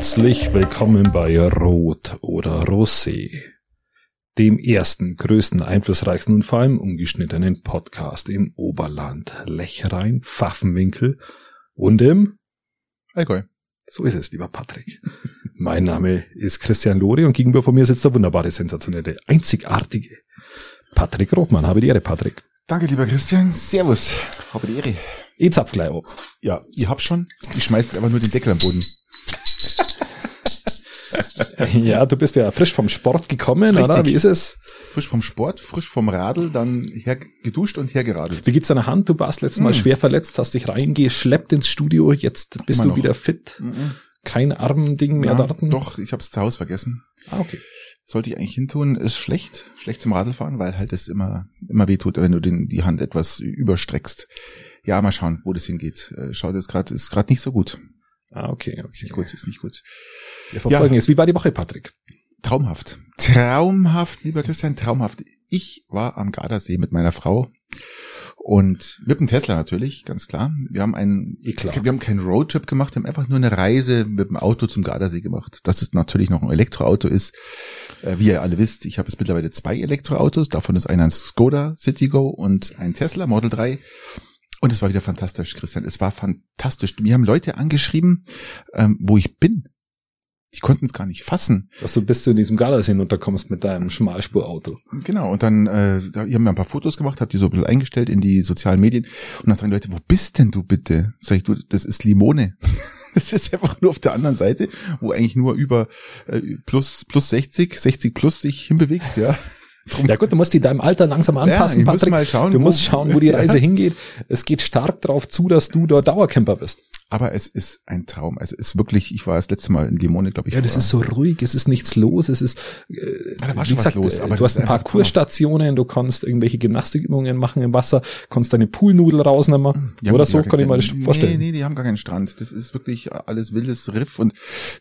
Herzlich willkommen bei Rot oder Rosé, dem ersten, größten, einflussreichsten und vor allem umgeschnittenen Podcast im Oberland, Lechrein, Pfaffenwinkel und im Allgäu. So ist es, lieber Patrick. Mein Name ist Christian Lori und gegenüber von mir sitzt der wunderbare, sensationelle, einzigartige Patrick Rothmann. Habe die Ehre, Patrick. Danke, lieber Christian. Servus. Habe die Ehre. Ich zapf gleich auf. Ja, ich hab schon. Ich schmeiß einfach nur den Deckel am Boden. Ja, du bist ja frisch vom Sport gekommen, Richtig. oder? Wie ist es? Frisch vom Sport, frisch vom Radl, dann her geduscht und hergeradelt. Wie geht's deiner Hand? Du warst letztes Mal Hm. schwer verletzt, hast dich reingeschleppt ins Studio, jetzt bist Immer du noch. wieder fit. Mhm. Kein Armding mehr Ja, doch, ich hab's zu Hause vergessen. Ah, okay. Sollte ich eigentlich hintun, ist schlecht, schlecht zum Radlfahren, weil halt es immer, immer wehtut, wenn du den, die Hand etwas überstreckst. Ja, mal schauen, wo das hingeht. Äh, Schaut jetzt gerade, ist gerade nicht so gut. Ah, okay, okay. Nicht gut, ist nicht gut. Wir verfolgen jetzt. Wie war die Woche, Patrick? Traumhaft. Traumhaft, lieber Christian, traumhaft. Ich war am Gardasee mit meiner Frau und mit dem Tesla natürlich, ganz klar. Wir haben einen, Eh klar. wir haben keinen Roadtrip gemacht, wir haben einfach nur eine Reise mit dem Auto zum Gardasee gemacht. Dass es natürlich noch ein Elektroauto ist. Äh, Wie ihr alle wisst, ich habe jetzt mittlerweile zwei Elektroautos. Davon ist einer ein Skoda Citigo und ein Tesla Model 3. Und es war wieder fantastisch, Christian. Es war fantastisch. Mir haben Leute angeschrieben, ähm, wo ich bin. Die konnten es gar nicht fassen. Dass du bis zu diesem Gardasee unterkommst mit deinem Schmalspurauto. Genau, und dann, äh, da, ihr habt mir ein paar Fotos gemacht, habt die so ein bisschen eingestellt in die sozialen Medien und dann sagen die Leute, wo bist denn du bitte? Sag ich, du, das ist Limone. Das ist einfach nur auf der anderen Seite, wo eigentlich nur über äh, plus, plus 60, 60 plus sich hinbewegt, ja. Drum, Ja gut, du musst dich deinem Alter langsam ja, anpassen, muss Patrick. mal schauen, du musst schauen, wo die Reise Ja. hingeht. Es geht stark darauf zu, dass du dort Dauercamper bist. Aber es ist ein Traum. Also es ist wirklich, ich war das letzte Mal in Limone, glaube ich. Ja, das ist so ruhig, es ist nichts los, es ist, äh, Ja, da war wie schon was gesagt, los, äh, aber du hast ein paar Kurstationen, du kannst irgendwelche Gymnastikübungen machen im Wasser, kannst deine Poolnudel rausnehmen, haben oder so, kann ich mir das nee, vorstellen. Nee, die haben gar keinen Strand. Das ist wirklich alles wildes Riff und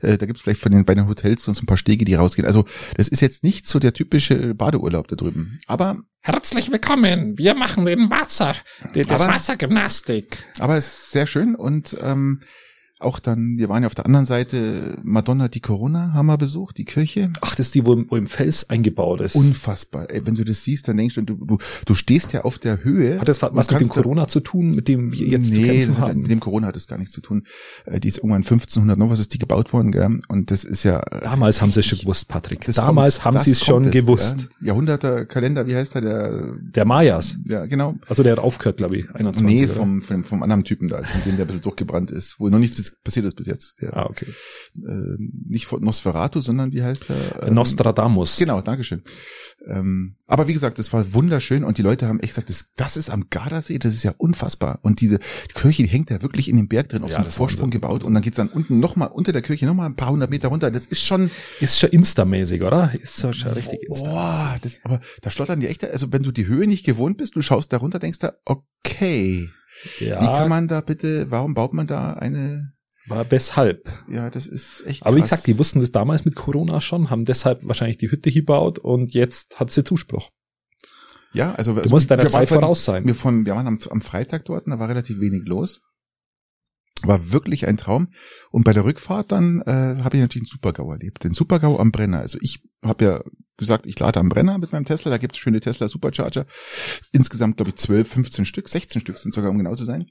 äh, da gibt's vielleicht von den bei den Hotels so ein paar Stege, die rausgehen. Also das ist jetzt nicht so der typische Badeurlaub da drüben. Aber Herzlich willkommen. Wir machen den Wasser, die, das Aber- Wassergymnastik. aber es ist sehr schön und ähm, auch dann, wir waren ja auf der anderen Seite, Madonna di Corona haben wir besucht, die Kirche. Ach, das ist die, wo, im- wo im Fels eingebaut ist. Unfassbar. Ey, wenn du das siehst, dann denkst du, du, du, du stehst ja auf der Höhe. Hat das was mit dem Corona zu tun, mit dem wir jetzt zu nee, kämpfen das hat- haben? mit dem Corona hat es gar nichts zu tun. Äh, Die ist irgendwann 1500 noch was ist die gebaut worden, gell? Und das ist ja Damals haben sie es schon gewusst, Patrick. Das Damals kommt- haben das sie es schon gewusst. Ja? Jahrhunderter-Kalender, wie heißt der? Der, Der Mayas. ja, genau. Also der hat aufgehört, glaube ich, 21. Nee, vom, vom, vom anderen Typen da, von dem der ein bisschen durchgebrannt ist, wo noch nichts bis- passiert ist bis jetzt. Der, Ah, okay. äh, nicht von Nosferatu, sondern wie heißt der? Ähm, Nostradamus. Genau, Dankeschön. Ähm, aber wie gesagt, es war wunderschön und die Leute haben echt gesagt, das, das ist am Gardasee, das ist ja unfassbar. Und diese die Kirche, die hängt ja wirklich in dem Berg drin, auf Ja, so einem Vorsprung Wahnsinn. gebaut und dann geht's dann unten nochmal unter der Kirche nochmal ein paar hundert Meter runter. Das ist schon, Ist schon Insta-mäßig, oder? Ist so schon richtig Insta. boah, das, aber da stottern die echt, also wenn du die Höhe nicht gewohnt bist, du schaust da runter, denkst da, okay, Ja, wie kann man da bitte, warum baut man da eine, war weshalb. ja, das ist echt Aber wie krass. gesagt, die wussten das damals mit Corona schon, haben deshalb wahrscheinlich die Hütte gebaut und jetzt hat sie Zuspruch. Ja, also Du musst deiner Zeit von- voraus sein. Wir, von, wir waren am, am Freitag dort, und da war relativ wenig los. War wirklich ein Traum. Und bei der Rückfahrt dann äh, habe ich natürlich den Supergau erlebt. Den Supergau am Brenner. Also ich habe ja gesagt, ich lade am Brenner mit meinem Tesla. Da gibt es schöne Tesla Supercharger. Insgesamt, glaube ich, 12, 15 Stück, 16 Stück sind sogar, um genau zu sein.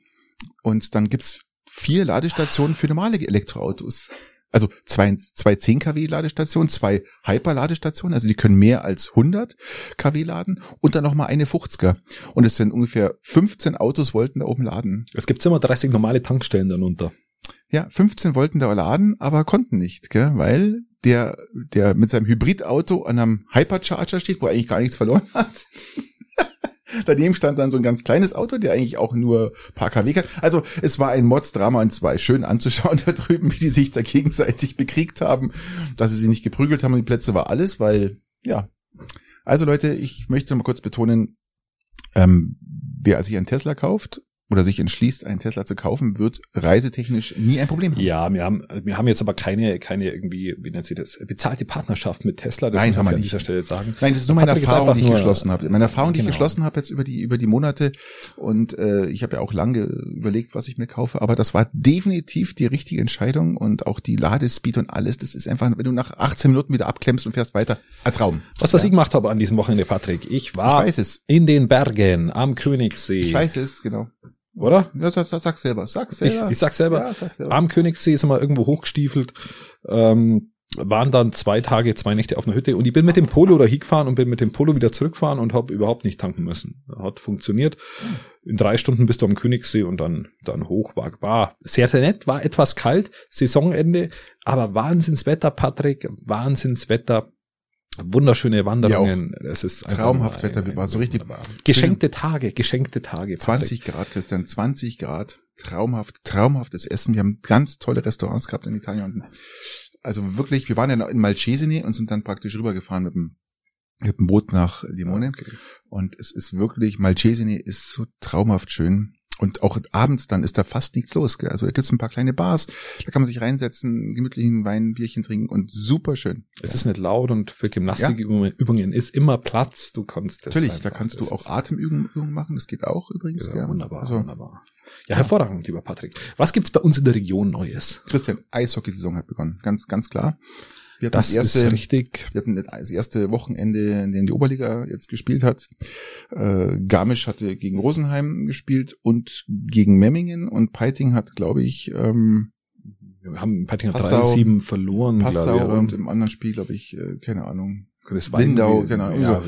Und dann gibt's vier Ladestationen für normale Elektroautos. Also zwei, zwei 10 kW Ladestationen, zwei Hyper-Ladestationen, also die können mehr als 100 kW laden und dann nochmal eine 50er. Und es sind ungefähr 15 Autos wollten da oben laden. Es gibt immer 30 normale Tankstellen dann unter. Ja, 15 wollten da laden, aber konnten nicht, gell? weil der, der mit seinem Hybridauto an einem Hypercharger steht, wo er eigentlich gar nichts verloren hat. Daneben stand dann so ein ganz kleines Auto, der eigentlich auch nur paar kW kann. Also es war ein Mods-Drama und es war schön anzuschauen da drüben, wie die sich da gegenseitig bekriegt haben, dass sie sich nicht geprügelt haben und die Plätze war alles, weil, ja. Also Leute, ich möchte mal kurz betonen, ähm, wer sich einen Tesla kauft, oder sich entschließt, einen Tesla zu kaufen, wird reisetechnisch nie ein Problem haben. Ja, wir haben, wir haben jetzt aber keine, keine irgendwie, wie nennt sie das, bezahlte Partnerschaft mit Tesla. Das Nein, haben man wir an dieser Stelle sagen. Nein, das ist nur meine Erfahrung, die ich geschlossen habe. Meine Erfahrung, die Genau. ich geschlossen habe jetzt über die über die Monate und äh, ich habe ja auch lange überlegt, was ich mir kaufe, aber das war definitiv die richtige Entscheidung und auch die Ladespeed und alles. Das ist einfach, wenn du nach 18 Minuten wieder abklemmst und fährst weiter, ein Traum. Was, was Ja. ich gemacht habe an diesem Wochenende, Patrick, ich war Ich weiß es. in den Bergen am Königssee. Ich weiß es, genau. Oder? Ja, sag, sag, sag selber, sag Ich, selber. ich sag selber, ja, sag selber. am Königssee sind wir irgendwo hochgestiefelt, ähm, waren dann zwei Tage, zwei Nächte auf einer Hütte und ich bin mit dem Polo da hingefahren und bin mit dem Polo wieder zurückgefahren und habe überhaupt nicht tanken müssen. Hat funktioniert. In drei Stunden bist du am Königssee und dann, dann hoch war, war sehr, sehr nett, war etwas kalt, Saisonende, aber Wahnsinnswetter, Patrick, Wahnsinnswetter. Wunderschöne Wanderungen. Es ist Traumhaft ein- Wetter, war so richtig. Geschenkte Tage, geschenkte Tage. Patrick. 20 Grad, Christian, 20 Grad. Traumhaft, traumhaftes Essen. Wir haben ganz tolle Restaurants gehabt in Italien. Also wirklich, wir waren ja in Malcesine und sind dann praktisch rübergefahren mit dem, mit dem Boot nach Limone. Okay. Und es ist wirklich, Malcesine ist so traumhaft schön. Und auch abends dann ist da fast nichts los. Gell? Also da gibt's ein paar kleine Bars, da kann man sich reinsetzen, gemütlichen Wein, Bierchen trinken und super schön. Es ist nicht laut und für Gymnastikübungen ist immer Platz. Du kannst das Natürlich, einfach. da kannst du auch Atemübungen Übungen machen, das geht auch übrigens. Ja, gell? wunderbar, Also, wunderbar. Ja, hervorragend, lieber Patrick. Was gibt's bei uns in der Region Neues? Christian, Eishockeysaison hat begonnen, ganz, ganz klar. Wir hatten Das ist richtig. Wir hatten das erste Wochenende, in dem die Oberliga jetzt gespielt hat. Äh, Garmisch hatte gegen Rosenheim gespielt und gegen Memmingen und Peiting hat, glaube ich, ähm, Wir haben Pattinger Passau, 3-7 verloren, Passau ich. und im anderen Spiel, glaube ich, äh, keine Ahnung. Chris Lindau, keine Ahnung, Ja,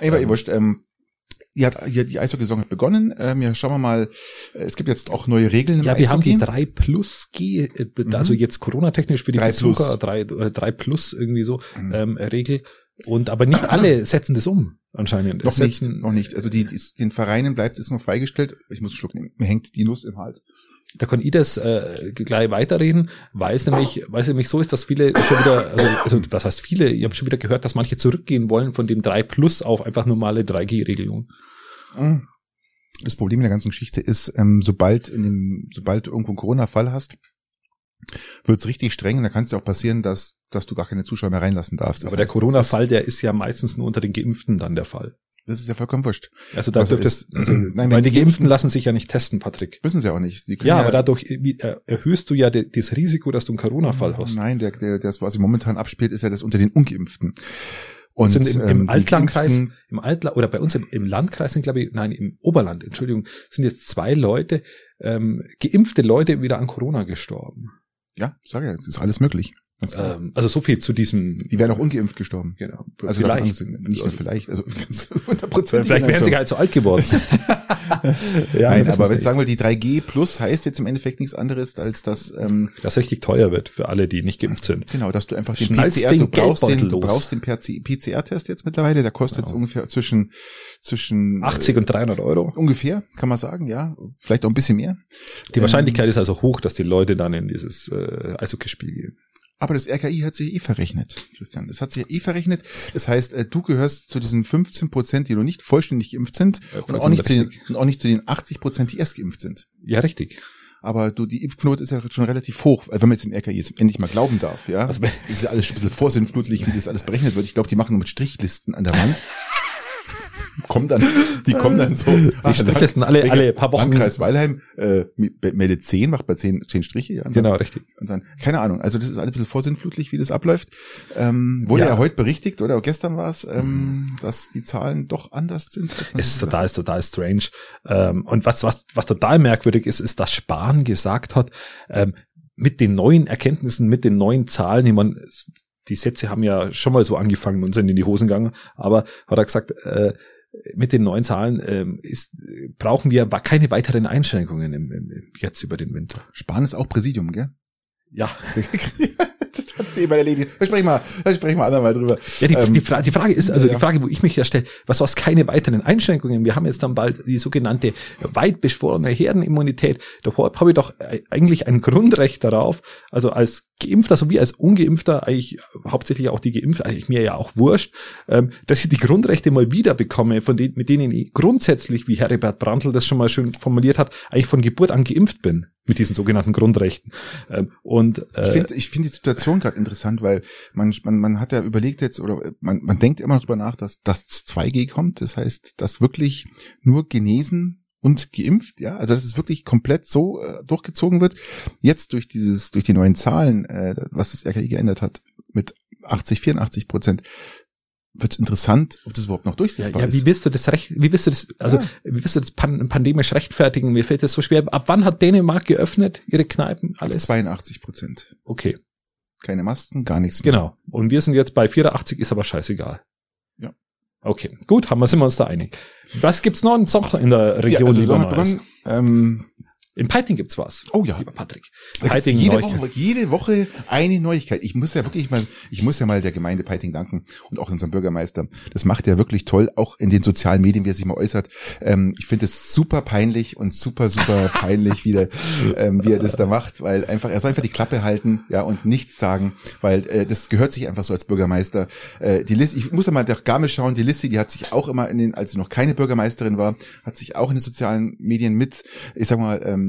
Ey, war Ähm, wurscht. Ähm, ja, die Eishockey-Saison hat begonnen. Ähm, ja, schauen wir mal. äh, Es gibt jetzt auch neue Regeln im ja, wir haben Eishockey. die 3 Plus G, äh, also jetzt Corona-technisch für die 3 Plus. Besucher, 3, äh, 3 Plus irgendwie so, Mhm. ähm, Regel. Und aber nicht alle setzen das um, anscheinend. Noch Es nicht, setzen, noch nicht. Also die, die, den Vereinen bleibt es noch freigestellt. Ich muss einen Schluck nehmen. Mir hängt die Nuss im Hals. Da kann ich das äh, gleich weiterreden, weil es nämlich, weil es nämlich so ist, dass viele schon wieder, also, also was heißt viele, ich habe schon wieder gehört, dass manche zurückgehen wollen von dem 3 Plus auf einfach normale 3G-Regelung. Mhm. Das Problem der ganzen Geschichte ist, ähm, sobald in dem, sobald du irgendwo einen Corona-Fall hast, wird's richtig streng und da kann es dir auch passieren, dass, dass du gar keine Zuschauer mehr reinlassen darfst. Das Aber der heißt, Corona-Fall, der ist ja meistens nur unter den Geimpften dann der Fall. Das ist ja vollkommen wurscht. Also da Also dürftest, ist- also, Nein, weil die Geimpften lassen sich ja nicht testen, Patrick. Müssen sie auch nicht. Sie können Ja, aber dadurch äh, erhöhst du ja de, das Risiko, dass du einen Corona-Fall hast. Nein, der, der, das, was sich momentan abspielt, ist ja das unter den Ungeimpften. Und sind im, ähm, im die Altlandkreis, im Altla oder bei uns im, im Landkreis sind, glaube ich, nein, im Oberland, Entschuldigung, sind jetzt zwei Leute, ähm, geimpfte Leute wieder an Corona gestorben. Ja, sag ja, es ist alles möglich. Ähm, also so viel zu diesem. die wären auch ungeimpft gestorben. Genau. Also vielleicht. nicht nur vielleicht, also ganz 100 Vielleicht wären sie halt so alt geworden. ja, Nein, wir aber wenn nicht. sagen will, die 3G Plus heißt jetzt im Endeffekt nichts anderes, als dass ähm, das richtig teuer wird für alle, die nicht geimpft sind. genau, dass du einfach den Schnallst PCR, den du brauchst den, du brauchst den PCR-Test jetzt mittlerweile, der kostet jetzt Genau. ungefähr zwischen zwischen 80 und 300 Euro. äh, ungefähr, kann man sagen, ja, vielleicht auch ein bisschen mehr. Die Ähm, Wahrscheinlichkeit ist also hoch, dass die Leute dann in dieses äh, Eishockeyspiel gehen. Aber das RKI hat sich eh verrechnet, Christian. Das hat sich ja eh verrechnet. Das heißt, äh, du gehörst zu diesen 15 Prozent, die noch nicht vollständig geimpft sind Ja, und auch vollkommen nicht, zu den, und auch nicht zu den 80 Prozent, die erst geimpft sind. Ja, richtig. Aber du, die Impfquote ist ja schon relativ hoch, äh, wenn man jetzt dem RKI jetzt endlich mal glauben darf, ja. Also- das ist ja alles ein bisschen vorsinnflutlich, wie das alles berechnet wird. Ich glaube, die machen nur mit Strichlisten an der Wand. kommen dann, die kommen dann so. Die Strichlisten alle, alle paar Wochen. Landkreis Weilheim äh, meldet 10, macht bei 10, 10 Striche. Und dann- Genau, richtig. und dann, keine Ahnung, also das ist alles ein bisschen vorsinnflutlich, wie das abläuft. Ähm, wurde ja. Ja. heute berichtigt, oder gestern war es, ähm, dass die Zahlen doch anders sind. Als man Es ist total, ist total strange. Ähm, und was, was, was total merkwürdig ist, ist, dass Spahn gesagt hat, ähm, mit den neuen Erkenntnissen, mit den neuen Zahlen, ich meine, die Sätze haben ja schon mal so angefangen und sind in die Hosen gegangen, aber hat er gesagt, äh, mit den neuen Zahlen ähm, ist, brauchen wir keine weiteren Einschränkungen im, im, jetzt über den Winter. Spahn ist auch Präsidium, gell? Ja, Hat sie immer erledigt. Da sprechen wir, da sprechen wir andermal drüber. Ja, die, Ähm, die, Fra die Frage ist, also ja. die Frage, wo ich mich ja stelle, was was keine weiteren Einschränkungen? Wir haben jetzt dann bald die sogenannte weit beschworene Herdenimmunität. Da habe ich doch äh, eigentlich ein Grundrecht darauf, also als Geimpfter sowie als Ungeimpfter, eigentlich hauptsächlich auch die Geimpften, eigentlich mir ja auch wurscht, ähm, dass ich die Grundrechte mal wieder bekomme, von denen, mit denen ich grundsätzlich, wie Heribert Brandl das schon mal schön formuliert hat, eigentlich von Geburt an geimpft bin mit diesen sogenannten Grundrechten. Ähm, und Ich äh, finde ich finde die Situation gerade interessant, weil man, man, man hat ja überlegt jetzt, oder man, man denkt immer noch drüber nach, dass das 2G kommt. Das heißt, dass wirklich nur genesen und geimpft, ja, also dass es wirklich komplett so äh, durchgezogen wird. Jetzt durch dieses, durch die neuen Zahlen, äh, was das RKI geändert hat, mit 80, 84 Prozent, wird es interessant, ob das überhaupt noch Ja, durchsetzbar ja, ist. wie willst du das recht, wie willst du das, also, Ja. wie willst du das pan pandemisch rechtfertigen? Mir fällt das so schwer. Ab wann hat Dänemark geöffnet? Ihre Kneipen? Alles? 82 Prozent. Okay, Keine Masken, gar nichts mehr. genau. Und wir sind jetzt bei 84, ist aber scheißegal. Ja. Okay, gut, haben wir, sind wir uns da einig. Was gibt's noch in Zoch in der Ja, Region, also lieber Mais? In Peiting gibt's was. Oh ja. Lieber Patrick. Peiting jede. Woche, jede Woche eine Neuigkeit. Ich muss ja wirklich mal, ich muss ja mal der Gemeinde Peiting danken und auch unserem Bürgermeister. Das macht er wirklich toll, auch in den sozialen Medien, wie er sich mal äußert. Ähm, ich finde es super peinlich und super, super peinlich, wie, der, ähm, wie er das da macht, weil einfach, er soll einfach die Klappe halten, ja, und nichts sagen, weil äh, das gehört sich einfach so als Bürgermeister. Äh, die Liz, ich muss ja mal nach Garmisch schauen, die Lissi, die hat sich auch immer in den, als sie noch keine Bürgermeisterin war, hat sich auch in den sozialen Medien mit, ich sag mal, ähm,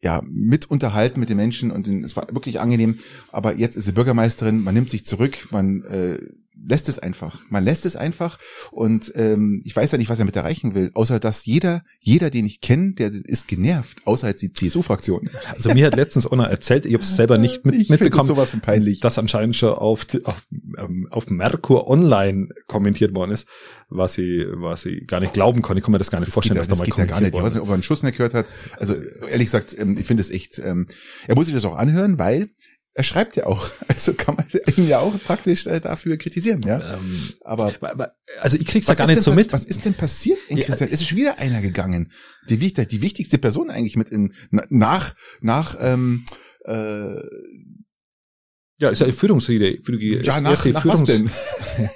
ja, mit unterhalten mit den Menschen und es war wirklich angenehm. Aber jetzt ist sie Bürgermeisterin, man nimmt sich zurück, man äh, lässt es einfach. Man lässt es einfach und ähm, ich weiß ja nicht, was er mit erreichen will, außer dass jeder, jeder, den ich kenne, der ist genervt, außer jetzt die CSU-Fraktion. Also mir hat letztens einer erzählt, ich habe es selber nicht mit, Ich mitbekommen, sowas von peinlich. dass anscheinend schon auf, auf, ähm, auf Merkur Online kommentiert worden ist, was ich, was ich gar nicht glauben konnte. Ich kann mir das gar nicht Das vorstellen, dass da mal geht ja gar nicht. Ich kommentiert weiß nicht, ob er einen Schuss nicht gehört hat. Also ehrlich gesagt, ähm, ich finde es echt, ähm, er muss sich das auch anhören, weil er schreibt ja auch. Also kann man ihn ja auch praktisch äh, dafür kritisieren, ja. Ähm, Aber also ich krieg's ja Was gar nicht so mit. Was ist denn passiert in Ja. Christian? Es ist schon wieder einer gegangen. Die, die wichtigste Person eigentlich mit in na- nach nach ähm, äh, Ja, ist ja die Führungsrede. Die ja nach, nach was Führungs- denn?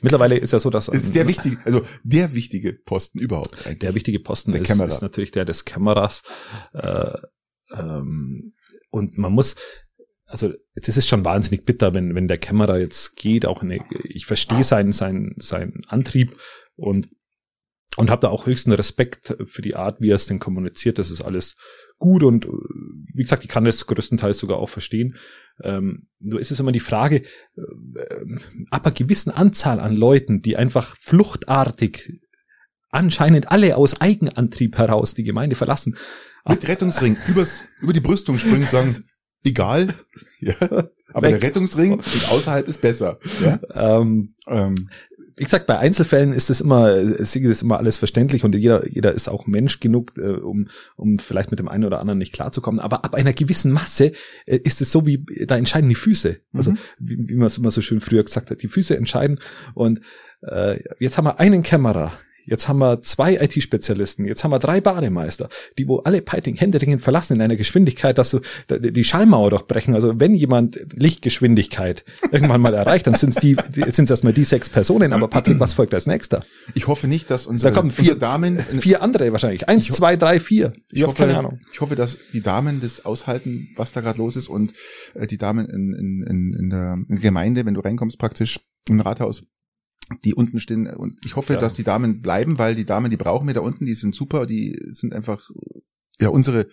Mittlerweile ist ja so, dass ist der wichtige, also der wichtige Posten überhaupt eigentlich. der wichtige Posten Der ist, Kämmerer. ist natürlich der des Kameras. Äh, ähm, und man muss, also jetzt ist es schon wahnsinnig bitter, wenn, wenn der Kämmerer jetzt geht, auch in, eine- ich verstehe seinen, seinen, seinen Antrieb und, und habe da auch höchsten Respekt für die Art, wie er es denn kommuniziert. Das ist alles gut und wie gesagt, ich kann das größtenteils sogar auch verstehen. Ähm, nur ist es immer die Frage, äh, ab einer gewissen Anzahl an Leuten, die einfach fluchtartig anscheinend alle aus Eigenantrieb heraus die Gemeinde verlassen. mit Rettungsring übers, über die Brüstung springen und sagen, egal, ja, aber Weg. der Rettungsring und außerhalb ist besser. Ja? Ähm, Ähm, wie gesagt, bei Einzelfällen ist das immer, ist das immer alles verständlich und jeder, jeder ist auch Mensch genug, äh, um, um vielleicht mit dem einen oder anderen nicht klarzukommen. Aber ab einer gewissen Masse äh, ist es so wie, da entscheiden die Füße. Also, Mhm. wie, wie man es immer so schön früher gesagt hat, die Füße entscheiden. Und äh, jetzt haben wir einen Kämmerer. Jetzt haben wir zwei IT-Spezialisten, jetzt haben wir drei Bademeister, die wo alle Piting händeringend verlassen in einer Geschwindigkeit, dass du die Schallmauer durchbrechen. Also wenn jemand Lichtgeschwindigkeit irgendwann mal erreicht, dann sind es die, sind erstmal die sechs Personen. Aber Patrick, was folgt als nächster? ich hoffe nicht, dass unsere, Da kommen vier, unsere Damen vier andere wahrscheinlich. Eins, zwei, drei, vier. Ich, Ich hoffe, keine Ahnung. ich hoffe, dass die Damen das aushalten, was da gerade los ist und äh, die Damen in, in, in, in der Gemeinde, wenn du reinkommst praktisch im Rathaus, die unten stehen und ich hoffe, Ja. dass die Damen bleiben, weil die Damen, die brauchen wir da unten, die sind super, die sind einfach ja unsere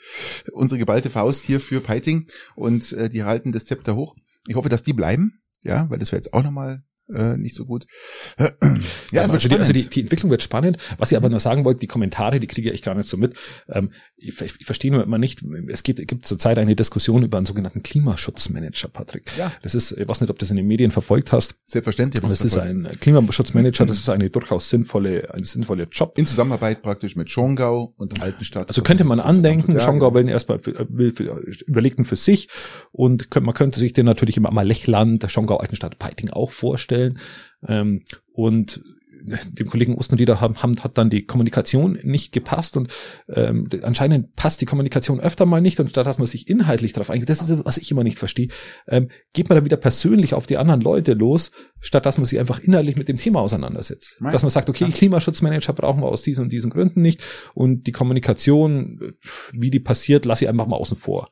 unsere geballte Faust hier für Piting und äh, die halten das Zepter hoch. Ich hoffe, dass die bleiben, ja, weil das wäre jetzt auch nochmal äh, nicht so gut. ja, es also, wird die, spannend. also die, die Entwicklung wird spannend. Was ich aber nur sagen wollte, die Kommentare, die kriege ich gar nicht so mit. Ähm, ich, ich, verstehe nur immer nicht, es gibt, gibt zurzeit eine Diskussion über einen sogenannten Klimaschutzmanager, Patrick. Ja. Das ist, ich weiß nicht, ob du das in den Medien verfolgt hast. Selbstverständlich. Das ist ein Klimaschutzmanager, das ist eine durchaus sinnvolle, ein sinnvoller Job. in Zusammenarbeit praktisch mit Schongau und Altenstadt. Also könnte man andenken, Schongau will erstmal will für, überlegt ihn für sich und könnt, man könnte sich den natürlich immer mal Lechland, Schongau, Altenstadt, Peiting auch vorstellen. Ähm, und dem Kollegen Ostenrieder haben, haben, hat dann die Kommunikation nicht gepasst und ähm, anscheinend passt die Kommunikation öfter mal nicht und statt dass man sich inhaltlich darauf eingeht, das ist was ich immer nicht verstehe, ähm, geht man dann wieder persönlich auf die anderen Leute los, statt dass man sich einfach inhaltlich mit dem Thema auseinandersetzt. Nein. Dass man sagt, okay. Klimaschutzmanager brauchen wir aus diesen und diesen Gründen nicht und die Kommunikation, wie die passiert, lasse ich einfach mal außen vor.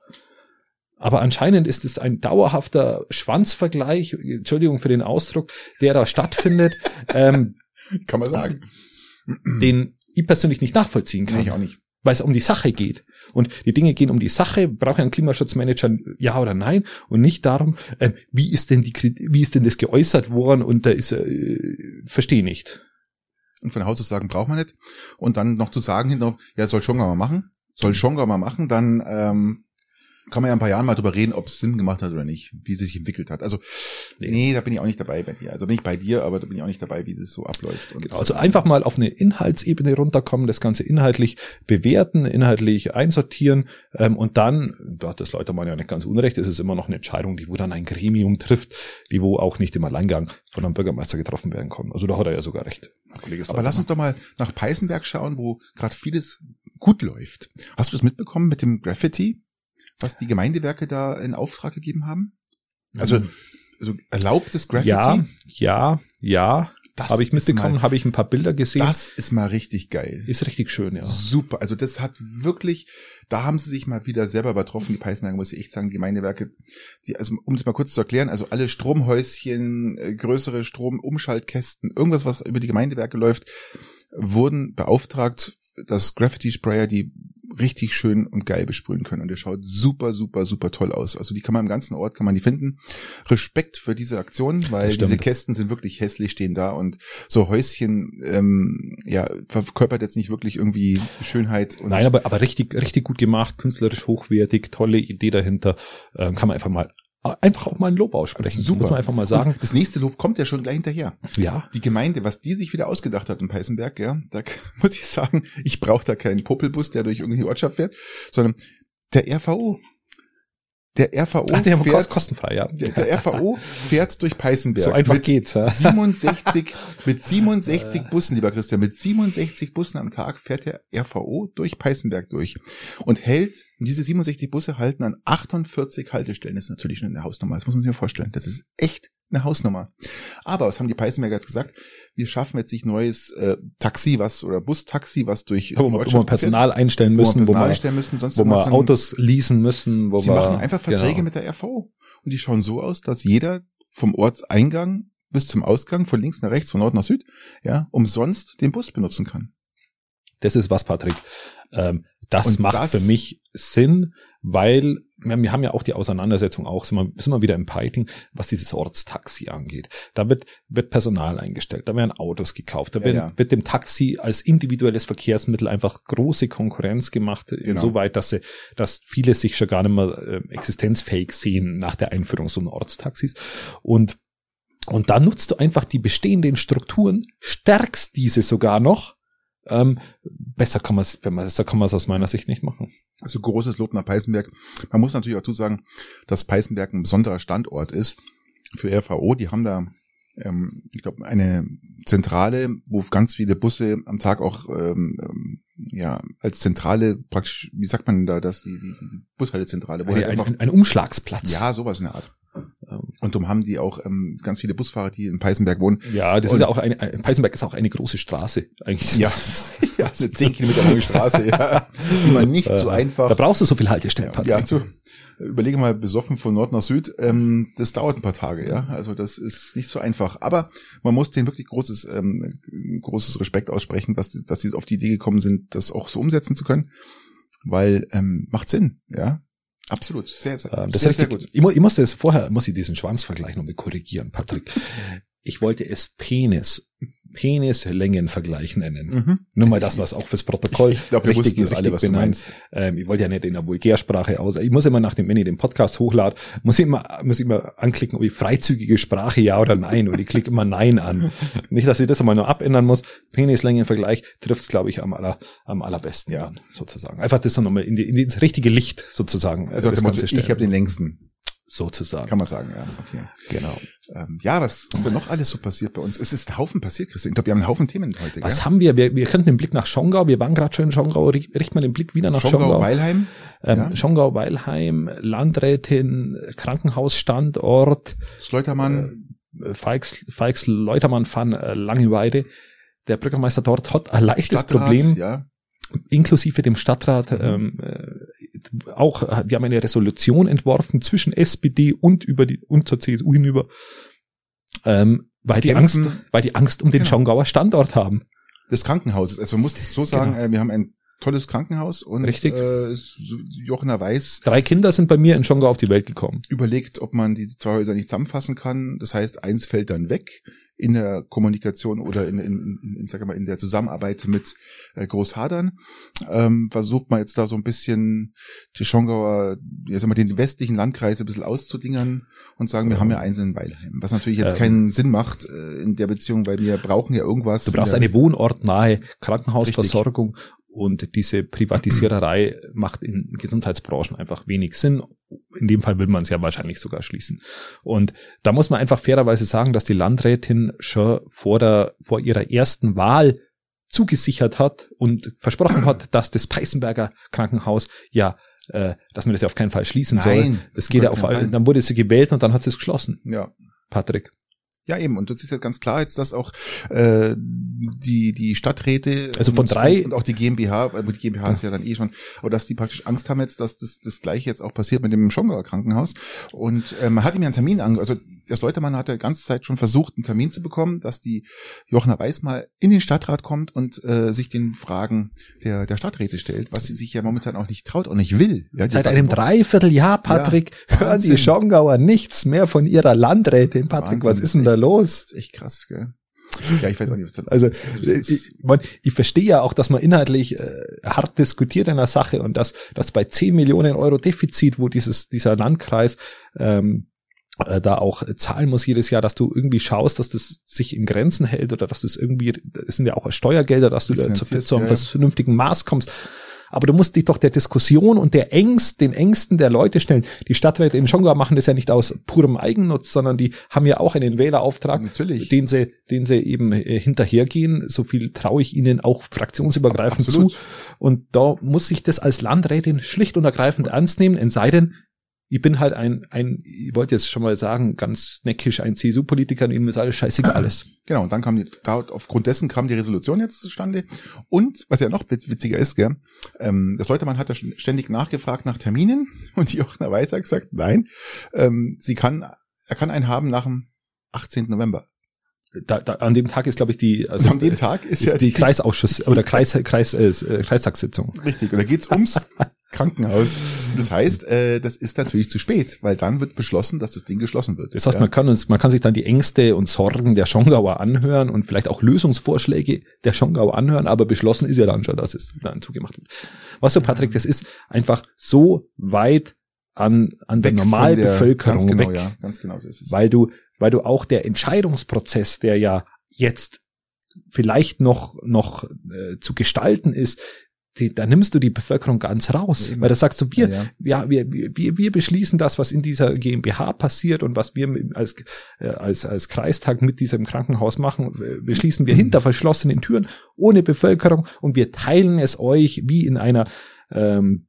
Aber anscheinend ist es ein dauerhafter Schwanzvergleich, Entschuldigung für den Ausdruck, der da stattfindet, ähm, Kann man sagen. den ich persönlich nicht nachvollziehen kann, Nee, ich auch nicht. weil es um die Sache geht. Und die Dinge gehen um die Sache, braucht ein Klimaschutzmanager ja oder nein und nicht darum, äh, wie ist denn die, wie ist denn das geäußert worden und da ist, äh, verstehe nicht. Und von Haus aus sagen, braucht man nicht. Und dann noch zu sagen hinterher, ja, soll Schonga mal machen. Soll Schonga mal machen, dann ähm, kann man ja in ein paar Jahren mal drüber reden, ob es Sinn gemacht hat oder nicht, wie es sich entwickelt hat. Also, nee. da bin ich auch nicht dabei bei dir. Also nicht bei dir, aber da bin ich auch nicht dabei, wie das so abläuft. Und Genau, also einfach mal auf eine Inhaltsebene runterkommen, das Ganze inhaltlich bewerten, inhaltlich einsortieren ähm, und dann, da hat das Leute mal ja nicht ganz unrecht, es ist immer noch eine Entscheidung, die wo dann ein Gremium trifft, die wo auch nicht im Alleingang von einem Bürgermeister getroffen werden kann. Also da hat er ja sogar recht. Kollege Aber lass uns doch mal nach Peißenberg schauen, wo gerade vieles gut läuft. Hast du das mitbekommen mit dem Graffiti, was die Gemeindewerke da in Auftrag gegeben haben? Also, also erlaubtes Graffiti? ja, ja, ja, das habe ich mitbekommen, habe ich ein paar Bilder gesehen. das ist mal richtig geil. ist richtig schön, ja. Super. Also das hat wirklich, da haben sie sich mal wieder selber übertroffen, die Peißenberger, muss ich echt sagen, Gemeindewerke. Die, also um das mal kurz zu erklären, also alle Stromhäuschen, äh, größere Stromumschaltkästen, irgendwas, was über die Gemeindewerke läuft, wurden beauftragt, dass Graffiti-Sprayer die richtig schön und geil besprühen können. Und der schaut super, super, super toll aus. Also die kann man im ganzen Ort, kann man die finden. Respekt für diese Aktion, weil diese Kästen sind wirklich hässlich, stehen da und so Häuschen, ähm, ja, verkörpert jetzt nicht wirklich irgendwie Schönheit. Und Nein, aber, aber richtig, richtig gut gemacht, künstlerisch hochwertig, tolle Idee dahinter. Ähm, kann man einfach mal, einfach auch mal ein Lob aussprechen. super. Muss man einfach mal sagen. Und das nächste Lob kommt ja schon gleich hinterher. Ja, Die Gemeinde, was die sich wieder ausgedacht hat in Peißenberg, ja, da muss ich sagen, ich brauche da keinen Popelbus, der durch irgendeine Ortschaft fährt, sondern der RVO. Der RVO Ach, haben fährt, kost- kostenfrei, ja. der, der RVO fährt durch Peißenberg. So einfach mit geht's, ja. 67, mit 67 Bussen, lieber Christian, mit 67 Bussen am Tag fährt der RVO durch Peißenberg durch und hält, und diese 67 Busse halten an 48 Haltestellen. Das ist natürlich schon eine Hausnummer, das muss man sich mal vorstellen. Das ist echt eine Hausnummer. Aber was haben die Peißenberger jetzt gesagt? Wir schaffen jetzt nicht neues äh, Taxi, was, oder Bustaxi, was durch Wo wir, wo wir Personal einstellen fährt, wo müssen, wir wo Personal wir, stellen müssen, sonst wo wir Autos leasen müssen, wo Sie wir, machen einfach Verträge genau. mit der RVO. Und die schauen so aus, dass jeder vom Ortseingang bis zum Ausgang, von links nach rechts, von Nord nach Süd, ja, umsonst den Bus benutzen kann. Das ist was, Patrick. Ähm, das Und macht das- für mich Sinn, weil wir, wir haben ja auch die Auseinandersetzung auch, sind wir, sind wir wieder im Piting, was dieses Ortstaxi angeht. Da wird, wird Personal eingestellt, da werden Autos gekauft, da Ja, wird, ja. wird dem Taxi als individuelles Verkehrsmittel einfach große Konkurrenz gemacht, Genau. insoweit, dass sie, dass viele sich schon gar nicht mehr äh, existenzfähig sehen nach der Einführung so einer Ortstaxis. Und und da nutzt du einfach die bestehenden Strukturen, stärkst diese sogar noch. Ähm, besser kann man es, besser kann man es aus meiner Sicht nicht machen. Also großes Lob nach Peißenberg. Man muss natürlich auch dazu sagen, dass Peißenberg ein besonderer Standort ist für RVO. Die haben da, ähm, ich glaube, eine Zentrale, wo ganz viele Busse am Tag auch ähm, ähm, ja als Zentrale praktisch, wie sagt man da, dass die, die, Bushaltezentrale, wo Ein, halt ein, einfach ein, ein Umschlagsplatz. ja sowas in der Art. Ähm, Und darum haben die auch ähm, ganz viele Busfahrer, die in Peißenberg wohnen. Ja, das Und- ist ja auch eine, ein- Peißenberg ist auch eine große Straße eigentlich. Ja, ja, eine 10 Kilometer lange Straße, ja, die man nicht so Äh, einfach. Da brauchst du so viel Haltestellen, Patrick. Ja, so, überlege mal, besoffen von Nord nach Süd, ähm, das dauert ein paar Tage, ja. Also das ist nicht so einfach. Aber man muss denen wirklich großes, ähm, großes Respekt aussprechen, dass, dass sie auf die Idee gekommen sind, das auch so umsetzen zu können. Weil ähm, macht Sinn, ja. Absolut. Sehr, sehr, Ähm, das sehr, ist sehr gut. Ich, ich musste es vorher, muss ich diesen Schwanzvergleich noch mal korrigieren, Patrick. Ich wollte es Penis, Penislängenvergleich nennen. Mhm. Nur mal das, was auch fürs Protokoll Ich glaube, wir richtig, das alle, was du benannt. meinst. Ähm, ich wollte ja nicht in der Vulgärsprache aus. Ich muss immer nach dem, wenn ich den Podcast hochlade, muss ich immer, muss ich immer anklicken, ob ich freizügige Sprache ja oder nein. Und ich klicke immer nein an. Nicht, dass ich das einmal nur abändern muss. Penislängenvergleich trifft es, glaube ich, am aller, am allerbesten Ja. dann, sozusagen. Einfach das dann nochmal in, die, in das richtige Licht sozusagen. Also das Ganze ich habe den längsten. Sozusagen. Kann man sagen, ja. Okay. genau. Ähm, ja, was ist denn noch alles so passiert bei uns? Es ist ein Haufen passiert, Christian. Ich glaube, wir haben einen Haufen Themen heute. Was gell? haben wir? wir? Wir könnten den Blick nach Schongau, wir waren gerade schon in Schongau, richt, richten wir den Blick wieder nach Schongau, Schongau. Weilheim. ähm, ja. Schongau, Weilheim, Landrätin, Krankenhausstandort, Sleutermann. Feix, Feix Leutermann van äh, Langeweide. Der Bürgermeister dort hat ein leichtes Stadtrat, Problem, Ja. inklusive dem Stadtrat, ähm, äh, auch, äh, wir haben eine Resolution entworfen zwischen SPD und über die, und zur CSU hinüber, ähm, weil die. Angst, weil die Angst um den Genau. Schongauer Standort haben. Des Krankenhauses. Also man muss es so sagen, Genau. äh, wir haben ein tolles Krankenhaus und Richtig. Äh, Jochner Weiß Drei Kinder sind bei mir in Schongau auf die Welt gekommen. überlegt, ob man die zwei Häuser nicht zusammenfassen kann. Das heißt, eins fällt dann weg in der Kommunikation oder in, in, in, in, sag mal, in der Zusammenarbeit mit äh, Großhadern. Ähm, versucht man jetzt da so ein bisschen die Schongauer, sag mal, den westlichen Landkreis ein bisschen auszudingern und sagen, wir haben ja eins in Weilheim. Was natürlich jetzt Ähm. keinen Sinn macht äh, in der Beziehung, weil wir brauchen ja irgendwas. Du brauchst eine wohnortnahe Krankenhausversorgung und diese Privatisiererei macht in Gesundheitsbranchen einfach wenig Sinn. In dem Fall will man es ja wahrscheinlich sogar schließen. Und da muss man einfach fairerweise sagen, dass die Landrätin schon vor der, vor ihrer ersten Wahl zugesichert hat und versprochen hat, dass das Peißenberger Krankenhaus ja, äh, dass man das ja auf keinen Fall schließen soll. Nein, Das geht ja auf. Dann wurde sie gewählt und dann hat sie es geschlossen. Ja. Patrick. Ja, eben. Und das ist ja ganz klar jetzt, dass auch äh, die, die Stadträte Also von und, drei- und auch die GmbH, aber die GmbH ist ja dann eh schon, aber dass die praktisch Angst haben jetzt, dass das, das gleiche jetzt auch passiert mit dem Schongauer Krankenhaus. Und äh, man hat ihm ja einen Termin ange, also der Leutermann hat ja die ganze Zeit schon versucht, einen Termin zu bekommen, dass die Jochner Weiß mal in den Stadtrat kommt und äh, sich den Fragen der, der Stadträte stellt, was sie sich ja momentan auch nicht traut und nicht will. Ja, Seit einem Dreivierteljahr, Patrick, Ja, hören die. Schongauer nichts mehr von ihrer Landrätin. Patrick, was Wahnsinn, ist denn da echt- los? Das ist echt krass, gell? Ja, ich weiß auch nicht, was da Also. Das ist- ich, man, ich verstehe ja auch, dass man inhaltlich äh, hart diskutiert in der Sache und dass, dass bei 10 Millionen Euro Defizit, wo dieses dieser Landkreis ähm, äh, da auch zahlen muss jedes Jahr, dass du irgendwie schaust, dass das sich in Grenzen hält oder dass du es irgendwie, das sind ja auch Steuergelder, dass du da zu, zu einem ja, ja. vernünftigen Maß kommst. Aber du musst dich doch der Diskussion und der Ängst, den Ängsten der Leute stellen. Die Stadträte in Schongau machen das ja nicht aus purem Eigennutz, sondern die haben ja auch einen Wählerauftrag, Natürlich. den sie, den sie eben äh, hinterhergehen. So viel traue ich ihnen auch fraktionsübergreifend Absolut. zu. Und da muss ich das als Landrätin schlicht und ergreifend ernst nehmen, es sei denn, ich bin halt ein, ein, ich wollte jetzt schon mal sagen, ganz neckisch ein CSU-Politiker und ihm ist alles scheißegal ist. Genau, und dann kam die, da, aufgrund dessen kam die Resolution jetzt zustande. Und was ja noch witz- witziger ist, gell, ähm, das Leutemann hat ja ständig nachgefragt nach Terminen und die Jochner Weiß hat gesagt, nein, ähm, sie kann, er kann einen haben nach dem 18. November. Da, da, an dem Tag ist, glaube ich, die, also, an dem Tag ist, ist ja die Kreisausschuss oder Kreis, Kreis, äh, äh, Kreistagssitzung. richtig. Und da geht's ums Krankenhaus. Das heißt, äh, das ist natürlich zu spät, weil dann wird beschlossen, dass das Ding geschlossen wird. Das heißt, ja. man kann uns, man kann sich dann die Ängste und Sorgen der Schongauer anhören und vielleicht auch Lösungsvorschläge der Schongauer anhören, aber beschlossen ist ja dann schon, dass es dann zugemacht wird. Was du, Patrick, das ist einfach so weit an, an der Weg Normalbevölkerung ganz genau, weg, ja, ganz genau so ist es. weil du, weil du auch der Entscheidungsprozess, der ja jetzt vielleicht noch, noch äh, zu gestalten ist, die, da nimmst du die Bevölkerung ganz raus, Ja, eben. weil da sagst du, wir, Ja, ja, wir, wir, wir beschließen das, was in dieser GmbH passiert und was wir als, äh, als, als Kreistag mit diesem Krankenhaus machen, beschließen wir hinter verschlossenen Türen, ohne Bevölkerung und wir teilen es euch wie in einer ähm,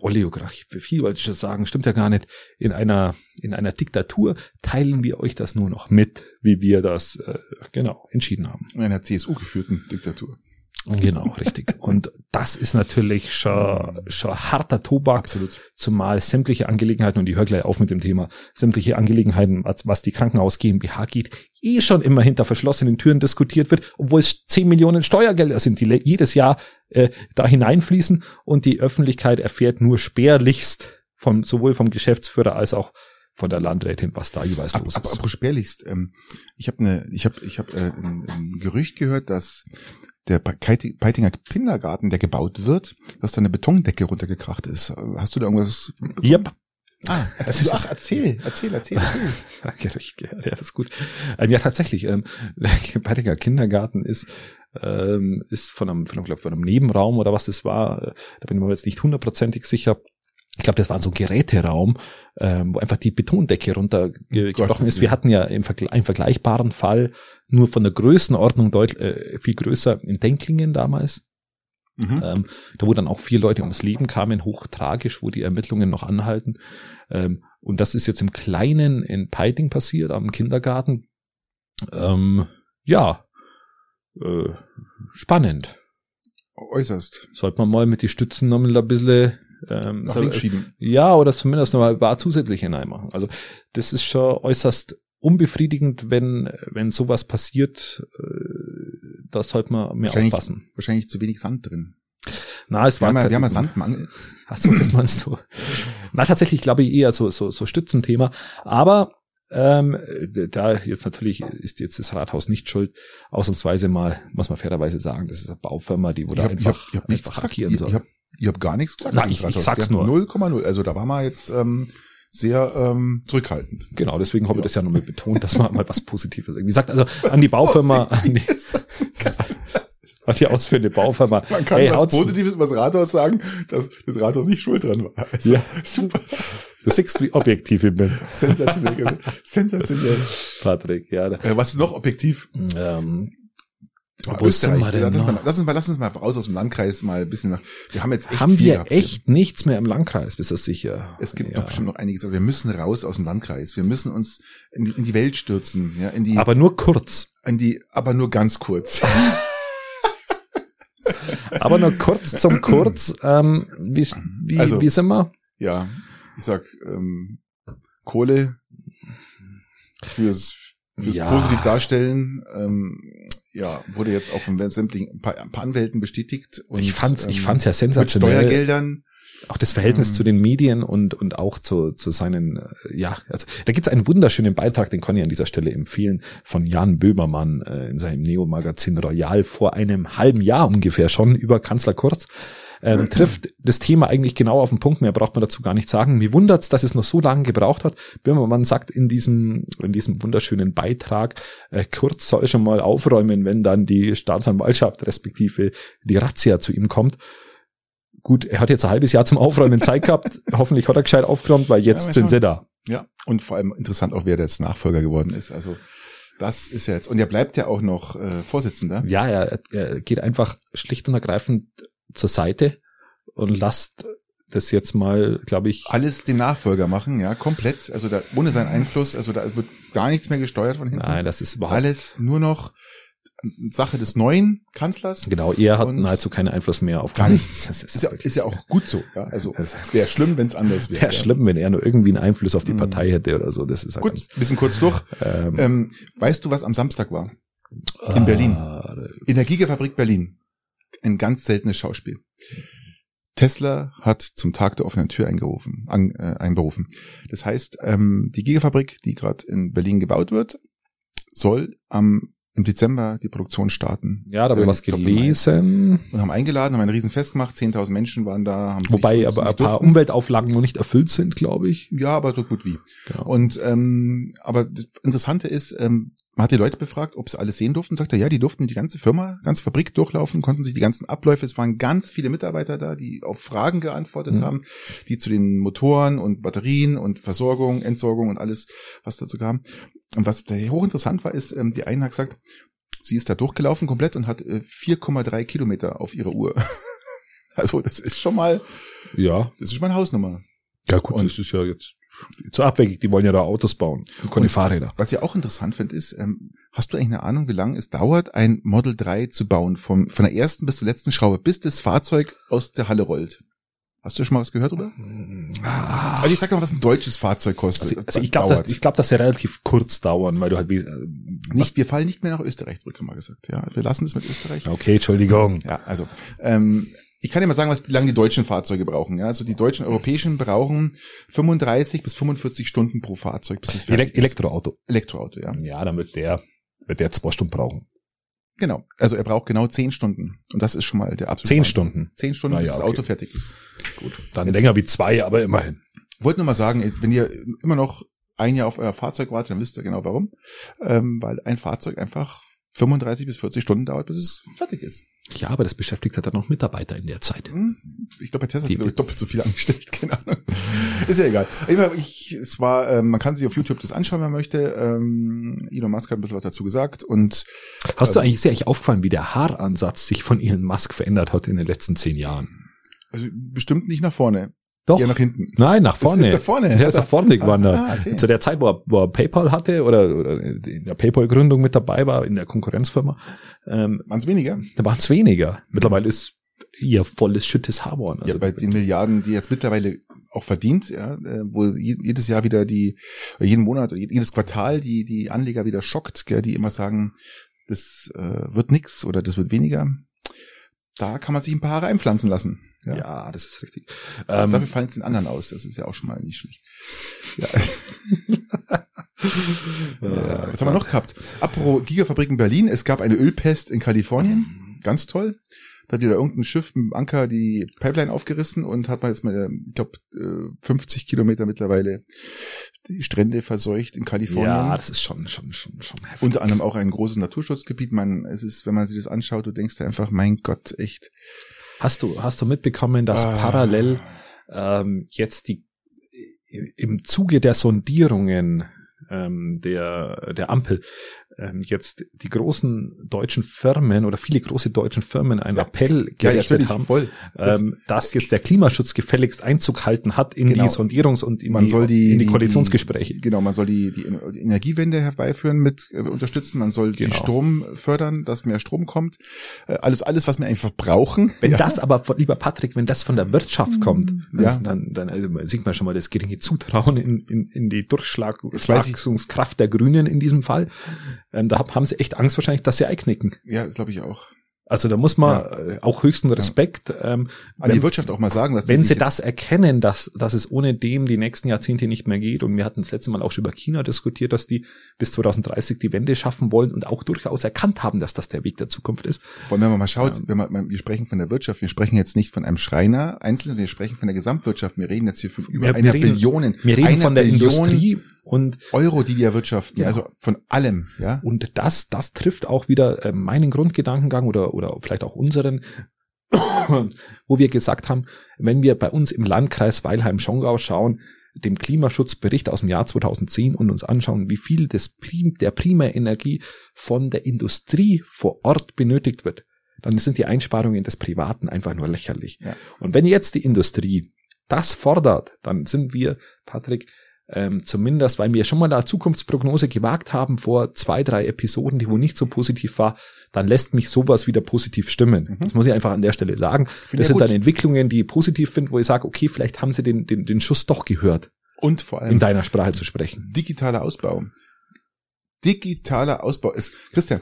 Oleografie, viel wollte ich schon sagen, stimmt ja gar nicht. In einer, in einer Diktatur teilen wir euch das nur noch mit, wie wir das äh, genau entschieden haben. In einer CSU geführten Diktatur. Genau, richtig. Und das ist natürlich schon, schon harter Tobak, Absolut. zumal sämtliche Angelegenheiten, und ich höre gleich auf mit dem Thema, sämtliche Angelegenheiten, was, die Krankenhaus GmbH geht, eh schon immer hinter verschlossenen Türen diskutiert wird, obwohl es 10 Millionen Steuergelder sind, die jedes Jahr äh, da hineinfließen und die Öffentlichkeit erfährt nur spärlichst von sowohl vom Geschäftsführer als auch von der Landrätin, was da jeweils Ab, los ab, ist. apropos spärlichst, ähm, ich habe eine, ich habe, ich habe äh, ein, ein Gerücht gehört, dass der Peiti- Peitinger Kindergarten, der gebaut wird, dass da eine Betondecke runtergekracht ist. Hast du da irgendwas? Yep. Ah, Das ist- ach, erzähl, erzähl, erzähl, erzähl. Ja, das ist gut. Ähm, ja, tatsächlich, ähm, der Pettinger Kindergarten ist, ähm, ist von einem, von einem, glaub, von einem Nebenraum oder was das war, äh, da bin ich mir jetzt nicht hundertprozentig sicher, ich glaube, das war so ein Geräteraum, ähm, wo einfach die Betondecke runtergebrochen ist. Wir hatten ja im Vergle einen vergleichbaren Fall nur von der Größenordnung deut äh, viel größer in Denklingen damals. Mhm. Ähm, da wo dann auch vier Leute ums Leben kamen, hochtragisch, wo die Ermittlungen noch anhalten. Ähm, und das ist jetzt im Kleinen in Peiting passiert, am Kindergarten. Ähm, ja, äh, spannend. Äußerst. Sollte man mal mit die Stützen nochmal ein bisschen ähm, Nach links schieben. ja, oder zumindest nochmal ein paar zusätzliche hineinmachen. Also das ist schon äußerst unbefriedigend, wenn, wenn sowas passiert. Äh, da sollte man mehr Wahrscheinlich- aufpassen. Wahrscheinlich zu wenig Sand drin. Na, es Wir haben, ja, halt- wir haben ja Sandmangel. Ach so, das meinst du. Na, tatsächlich glaube ich eher so, so, so Stützenthema. Aber ähm, da jetzt natürlich ist jetzt das Rathaus nicht schuld. Ausnahmsweise mal, muss man fairerweise sagen, das ist eine Baufirma, die wurde hab, ich hab, einfach, ich hab einfach Ich, soll. ich hab, ich hab gar nichts gesagt. Zum ich- ich sag's nur. 0,0. Also da waren wir jetzt ähm, sehr ähm, zurückhaltend. Genau, deswegen habe ich das ja nochmal betont, dass man mal was Positives irgendwie sagt. Also an die Baufirma, an die, an die ausführende Baufirma. Man kann Hey, was Positives über das Rathaus sagen, dass das Rathaus nicht schuld dran war. Also, Ja. Super. Du siehst, wie objektiv ich bin, Sensationell. Sensationell. Patrick. Ja, Äh, was ist noch objektiv? ähm, wo sind Österreich. wir denn lass, uns mal, lass uns mal, lass uns mal raus aus dem Landkreis mal ein bisschen nach. Wir haben jetzt echt haben wir echt nichts mehr im Landkreis, bist du sicher? Es gibt ja. noch bestimmt noch einiges, aber wir müssen raus aus dem Landkreis. Wir müssen uns in, die- in die Welt stürzen, ja, in die, Aber nur kurz. in die, aber nur ganz kurz. Aber nur kurz zum Kurz. Ähm, wie, wie, Also- wie sind wir? ja, ich sag ähm, Kohle fürs, fürs Ja. positiv darstellen. Ähm, ja, wurde jetzt auch von sämtlichen ein paar, ein paar Anwälten bestätigt. Und, ich fand's, ich ähm, fand's ja mit sensationell. Steuergeldern. Auch das Verhältnis Mhm. zu den Medien und, und auch zu, zu seinen, äh, ja, also da gibt's einen wunderschönen Beitrag, den kann ich an dieser Stelle empfehlen, von Jan Böhmermann äh, in seinem Neo-Magazin Royal vor einem halben Jahr ungefähr schon über Kanzler Kurz. Ähm, trifft das Thema eigentlich genau auf den Punkt, mehr braucht man dazu gar nicht sagen. Mir wundert's, dass es noch so lange gebraucht hat. Böhmermann sagt in diesem, in diesem wunderschönen Beitrag, äh, Kurz soll schon mal aufräumen, wenn dann die Staatsanwaltschaft respektive die Razzia zu ihm kommt. Gut, er hat jetzt ein halbes Jahr zum Aufräumen Zeit gehabt. Hoffentlich hat er gescheit aufgeräumt, weil jetzt Ja, sind sie da. Ja, und vor allem interessant auch, wer der jetzt Nachfolger geworden ist. Also das ist ja jetzt, und er bleibt ja auch noch äh, Vorsitzender. Ja, er, er geht einfach schlicht und ergreifend zur Seite und lasst das jetzt mal, glaube ich, Alles den Nachfolger machen, ja, komplett. Also da ohne seinen Einfluss, also da wird gar nichts mehr gesteuert von hinten. nein, das ist überhaupt, Alles nur noch Sache des neuen Kanzlers. genau, er hat nahezu keinen Einfluss mehr auf Gar nichts. Das ist, Ist ja, ist ja auch gut so. Ja, also es wäre schlimm, wenn es anders wäre. wäre schlimm, wenn er nur irgendwie einen Einfluss auf die Mhm. Partei hätte oder so. Das ist ja Gut, bisschen kurz durch. ganz, ähm, Ähm, weißt du, was am Samstag war? in Berlin. äh, In der Gigafabrik Berlin. Ein ganz seltenes Schauspiel. Tesla hat zum Tag der offenen Tür eingerufen, an, äh, einberufen. Das heißt, ähm, die Gigafabrik, die gerade in Berlin gebaut wird, soll am im Dezember die Produktion starten. Ja, da habe ich was Irgendwie, ich glaub, im Mai. gelesen. Und haben eingeladen, haben ein Riesen-Fest gemacht, 10.000 Menschen waren da. Haben Wobei aber ein paar durften. Umweltauflagen noch nicht erfüllt sind, glaube ich. Ja, aber so gut wie. Genau. Und ähm, aber das Interessante ist, ähm, man hat die Leute befragt, ob sie alles sehen durften. Sagt er, ja, die durften die ganze Firma, ganze Fabrik durchlaufen, konnten sich die ganzen Abläufe. Es waren ganz viele Mitarbeiter da, die auf Fragen geantwortet Mhm. haben, die zu den Motoren und Batterien und Versorgung, Entsorgung und alles, was dazu kam. Und was da hochinteressant war, ist, ähm, die eine hat gesagt, sie ist da durchgelaufen komplett und hat äh, 4,3 Kilometer auf ihrer Uhr. Also das ist schon mal, Ja, das ist schon mal eine Hausnummer. ja gut, Und- das ist ja jetzt zu abwegig. Die wollen ja da Autos bauen und keine Und- Fahrräder. Was ich auch interessant finde, ist, ähm, hast du eigentlich eine Ahnung, wie lange es dauert, ein Model 3 zu bauen, vom, von der ersten bis zur letzten Schraube, bis das Fahrzeug aus der Halle rollt? Hast du schon mal was gehört, oder? Ah. Also ich sag doch mal, was ein deutsches Fahrzeug kostet. Also, also ich glaube, Dauert. das, ich glaub, das wird relativ kurz dauern, weil du halt wie, äh, nicht, wir fallen nicht mehr nach Österreich zurück, haben wir gesagt. Ja, wir lassen das mit Österreich. Okay, Entschuldigung. Ja, also ähm, ich kann dir mal sagen, was wie lange die deutschen Fahrzeuge brauchen. Ja, also die deutschen europäischen brauchen 35 bis 45 Stunden pro Fahrzeug, bis es fertig Elek Elektroauto. ist. Elektroauto, ja. Ja, dann wird der, wird der zwei Stunden brauchen. Genau. Also er braucht genau 10 Stunden. Und das ist schon mal der absolute Zehn. Stunden. Zehn Stunden, Na bis das okay. Auto fertig ist. Gut. Dann Jetzt- länger wie zwei, aber immerhin. Wollte nur mal sagen, wenn ihr immer noch ein Jahr auf euer Fahrzeug wartet, dann wisst ihr genau warum. Ähm, weil ein Fahrzeug einfach 35 bis 40 Stunden dauert, bis es fertig ist. Ja, aber das beschäftigt hat dann noch Mitarbeiter in der Zeit. Hm, Ich glaube, bei Tesla Die- ich, doppelt so viel angestellt, keine Ahnung. Ist ja egal. Ich, es war, ähm, man kann sich auf YouTube das anschauen, wenn man möchte. Ähm, Elon Musk hat ein bisschen was dazu gesagt und Hast du eigentlich, ist dir eigentlich aufgefallen, wie der Haaransatz sich von Elon Musk verändert hat in den letzten zehn Jahren? also bestimmt nicht nach vorne, Doch. eher nach hinten. Nein, nach vorne. Das ist nach vorne. Der ist nach vorne gewandert. Ah, okay. Zu der Zeit, wo er, wo er PayPal hatte oder, oder in der PayPal-Gründung mit dabei war, in der Konkurrenzfirma, ähm, Waren es weniger? da waren es weniger. Mittlerweile ist ihr volles schüttes Haar geworden. Also ja, bei den Milliarden, die jetzt mittlerweile auch verdient, ja, äh, wo je- jedes Jahr wieder die, oder jeden Monat oder jedes Quartal die, die Anleger wieder schockt, gell, die immer sagen, das äh, wird nix oder das wird weniger. Da kann man sich ein paar Haare einpflanzen lassen. Ja. Ja. das ist richtig. Ähm, Dafür fallen es den anderen aus. Das ist ja auch schon mal nicht schlecht. Ja. ja. Was haben wir noch gehabt? Apropos Gigafabrik in Berlin. Es gab eine Ölpest in Kalifornien. Ganz toll. Da hat wieder irgendein Schiff mit dem Anker die Pipeline aufgerissen und hat man jetzt mal, ich glaube, 50 Kilometer mittlerweile die Strände verseucht in Kalifornien. ja, das ist schon, schon, schon, schon heftig. Unter anderem auch ein großes Naturschutzgebiet. Man, es ist, wenn man sich das anschaut, du denkst dir einfach, mein Gott, echt. Hast du, hast du mitbekommen, dass Ah. parallel ähm, jetzt die im Zuge der Sondierungen ähm, der, der Ampel ähm, jetzt die großen deutschen Firmen oder viele große deutschen Firmen einen Ja. Appell Ja, gerichtet natürlich, haben, voll. Das- ähm, dass jetzt der Klimaschutz gefälligst Einzug halten hat in Genau. die Sondierungs- und in man die, soll die, in die Koalitionsgespräche. Die, genau, man soll die, die Energiewende herbeiführen mit äh, unterstützen. Man soll Genau. die Strom fördern, dass mehr Strom kommt. Äh, alles, alles, was wir einfach brauchen. Wenn ja. das aber, von- lieber Patrick, wenn das von der Wirtschaft kommt, Ja. das, dann, dann also sieht man schon mal das geringe Zutrauen in, in, in die Durchschlagskraft der Grünen in diesem Fall. Ähm, da hab- haben sie echt Angst wahrscheinlich, dass sie einknicken. ja, das glaube ich auch. Also da muss man äh, auch höchsten Respekt, ähm, An die wenn, Wirtschaft auch mal sagen, dass die wenn sie das erkennen, dass, dass es ohne dem die nächsten Jahrzehnte nicht mehr geht. Und wir hatten das letzte Mal auch schon über China diskutiert, dass die bis 2030 die Wende schaffen wollen und auch durchaus erkannt haben, dass das der Weg der Zukunft ist. Vor allem, wenn man mal schaut, wenn man, wir sprechen von der Wirtschaft, wir sprechen jetzt nicht von einem Schreiner einzeln, wir sprechen von der Gesamtwirtschaft. Wir reden jetzt hier von über Wir- wir einer reden- Billion, Wir reden von der Billion Industrie und Euro, die die erwirtschaften. Genau. Also von allem, ja. Und das, das trifft auch wieder äh, meinen Grundgedankengang oder, oder vielleicht auch unseren, wo wir gesagt haben, wenn wir bei uns im Landkreis Weilheim-Schongau schauen, dem Klimaschutzbericht aus dem Jahr 2010 und uns anschauen, wie viel des Prim, der Primärenergie von der Industrie vor Ort benötigt wird, dann sind die Einsparungen des Privaten einfach nur lächerlich. Ja. Und wenn jetzt die Industrie das fordert, dann sind wir, Patrick, ähm, zumindest, weil wir schon mal eine Zukunftsprognose gewagt haben vor zwei, drei Episoden, die wohl nicht so positiv war, dann lässt mich sowas wieder positiv stimmen. Mhm. Das muss ich einfach an der Stelle sagen. Finde das sind gut. dann Entwicklungen, die ich positiv finde, wo ich sage, okay, vielleicht haben sie den, den, den Schuss doch gehört, Und vor in allem deiner Sprache zu sprechen. digitaler Ausbau. Digitaler Ausbau ist, Christian,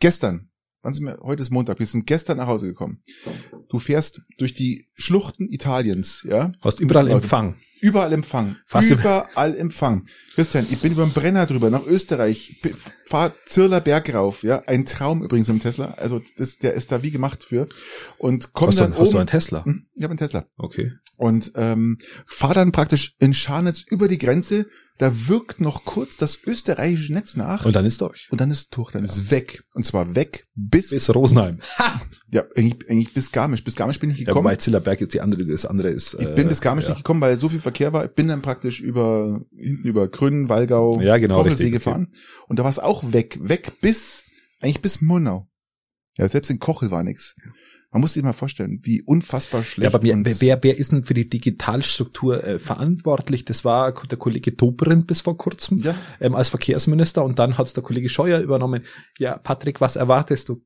gestern, wann sind wir, heute ist Montag, wir sind gestern nach Hause gekommen. Du fährst durch die Schluchten Italiens, ja? Hast überall Leute. Empfang. Überall Empfang. Fast überall Empfang. Christian, ich bin über den Brenner drüber nach Österreich, fahr Zirler Berg rauf, ja, ein Traum übrigens im Tesla. Also das, der ist da wie gemacht für. Und komm Hast, dann du, hast du oben. einen Tesla? Hm, ich habe einen Tesla Okay. und ähm, fahr dann praktisch in Scharnitz über die Grenze. Da wirkt noch kurz das österreichische Netz nach Und dann ist durch. und dann ist durch, dann ist weg. Und zwar weg bis, Bis Rosenheim. ja eigentlich, eigentlich bis Garmisch. Bis Garmisch bin ich Ja, gekommen. wobei Zillerberg ist die andere, das andere ist. ich bin bis Garmisch ja. nicht gekommen, weil so viel Verkehr war. Ich bin dann praktisch über hinten über Grün, Wallgau, Ja, genau, Kochelsee richtig, gefahren. Und da war es auch weg, weg bis eigentlich bis Murnau. Ja, selbst in Kochel war nix. Man muss sich mal vorstellen, wie unfassbar schlecht. Ja, aber wer, wer, wer ist denn für die Digitalstruktur äh, verantwortlich? Das war der Kollege Dobrindt bis vor kurzem ja, ähm, als Verkehrsminister und dann hat's der Kollege Scheuer übernommen. Ja, Patrick, was erwartest du?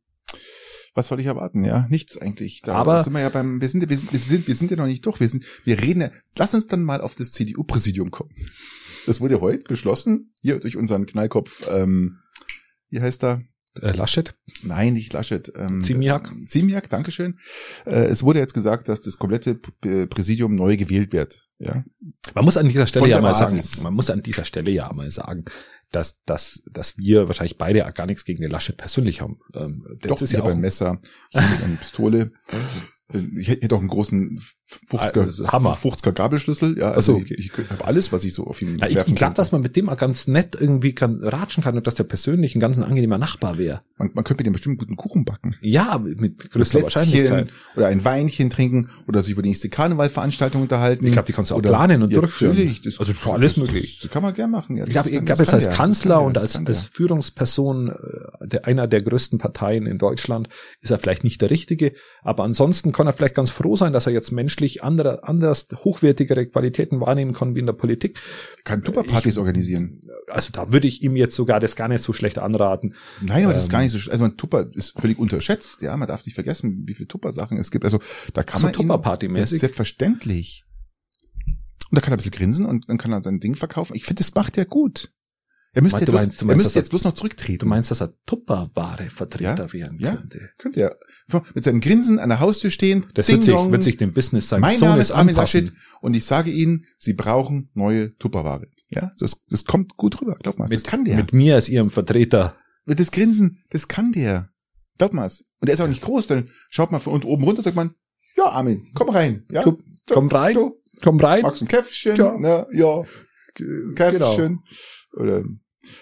was soll ich erwarten? Ja, nichts eigentlich. Da Aber- sind wir ja beim, wir sind, wir sind, wir sind, wir sind ja noch nicht durch. Wir sind, wir reden ja, lass uns dann mal auf das CDU-Präsidium kommen. Das wurde heute beschlossen, hier durch unseren Knallkopf, ähm, wie heißt er? Äh, Laschet? Nein, nicht Laschet. Ähm, Ziemiak? Ziemiak, Dankeschön. Äh, es wurde jetzt gesagt, dass das komplette Präsidium neu gewählt wird. Ja, Man muss an dieser Stelle ja mal Basis. sagen, man muss an dieser Stelle ja mal sagen, dass, dass, dass wir wahrscheinlich beide gar nichts gegen den Laschet persönlich haben. Ähm, das doch, ist ja auch ein Messer, ich habe eine Pistole. Ich hätte auch einen großen 50er, Also, Hammer. 50er Gabelschlüssel. Ja, also so, ich, ich habe alles, was ich so auf ihn Ja, ich werfen ich glaube, kann. dass man mit dem auch ganz nett irgendwie kann, ratschen kann und dass der persönlich ein ganz ein angenehmer Nachbar wäre. Man, man könnte mit dem bestimmt guten Kuchen backen. Ja, mit, größter Wahrscheinlichkeit. oder ein Weinchen trinken oder sich über die nächste Karnevalveranstaltung unterhalten. Ich glaube, die kannst du auch Oder- planen und ja, durchführen. Natürlich, das, Also alles das, möglich. Das kann man gern machen. Ja, Ich glaube, das ich das jetzt als das Kanzler kann und das als, kann als. Führungsperson äh, der, einer der größten Parteien in Deutschland ist er vielleicht nicht der Richtige, aber ansonsten kann er vielleicht ganz froh sein, dass er jetzt menschlich andere, anders hochwertigere Qualitäten wahrnehmen kann wie in der Politik. kann Tupperpartys organisieren. Also da würde ich ihm jetzt sogar das gar nicht so schlecht anraten. Nein, aber das ist Ähm, gar nicht so, sch- also man Tupper ist völlig unterschätzt, ja, man darf nicht vergessen, wie viele Tupper-Sachen es gibt. Also da kann Also man Tupperparty-mäßig? Selbstverständlich. Und da kann er ein bisschen grinsen und dann kann er sein Ding verkaufen. Ich finde, das macht er gut. Er müsste, Meinst- du bloß, meinst- du er meinst, müsste er- jetzt bloß noch zurücktreten. Du meinst, dass er Tupperware Vertreter Ja, werden ja. könnte? Könnte er mit seinem Grinsen an der Haustür stehen. Das wird sich, wird sich dem Business seines mein Name Sohnes ist Armin. Laschet und ich sage Ihnen, Sie brauchen neue Tupperware. Ja, das, das kommt gut rüber. Glaub mal, das kann der. mit mir als ihrem Vertreter. Das Grinsen, das kann der. Glaub mal's. Und der ist auch nicht groß, dann schaut man von unten oben runter, sagt man, ja, Armin, komm rein. Ja, Komm, komm rein, Du, komm rein. magst ein Käffchen? Ja. Na, ja, Genau. Oder,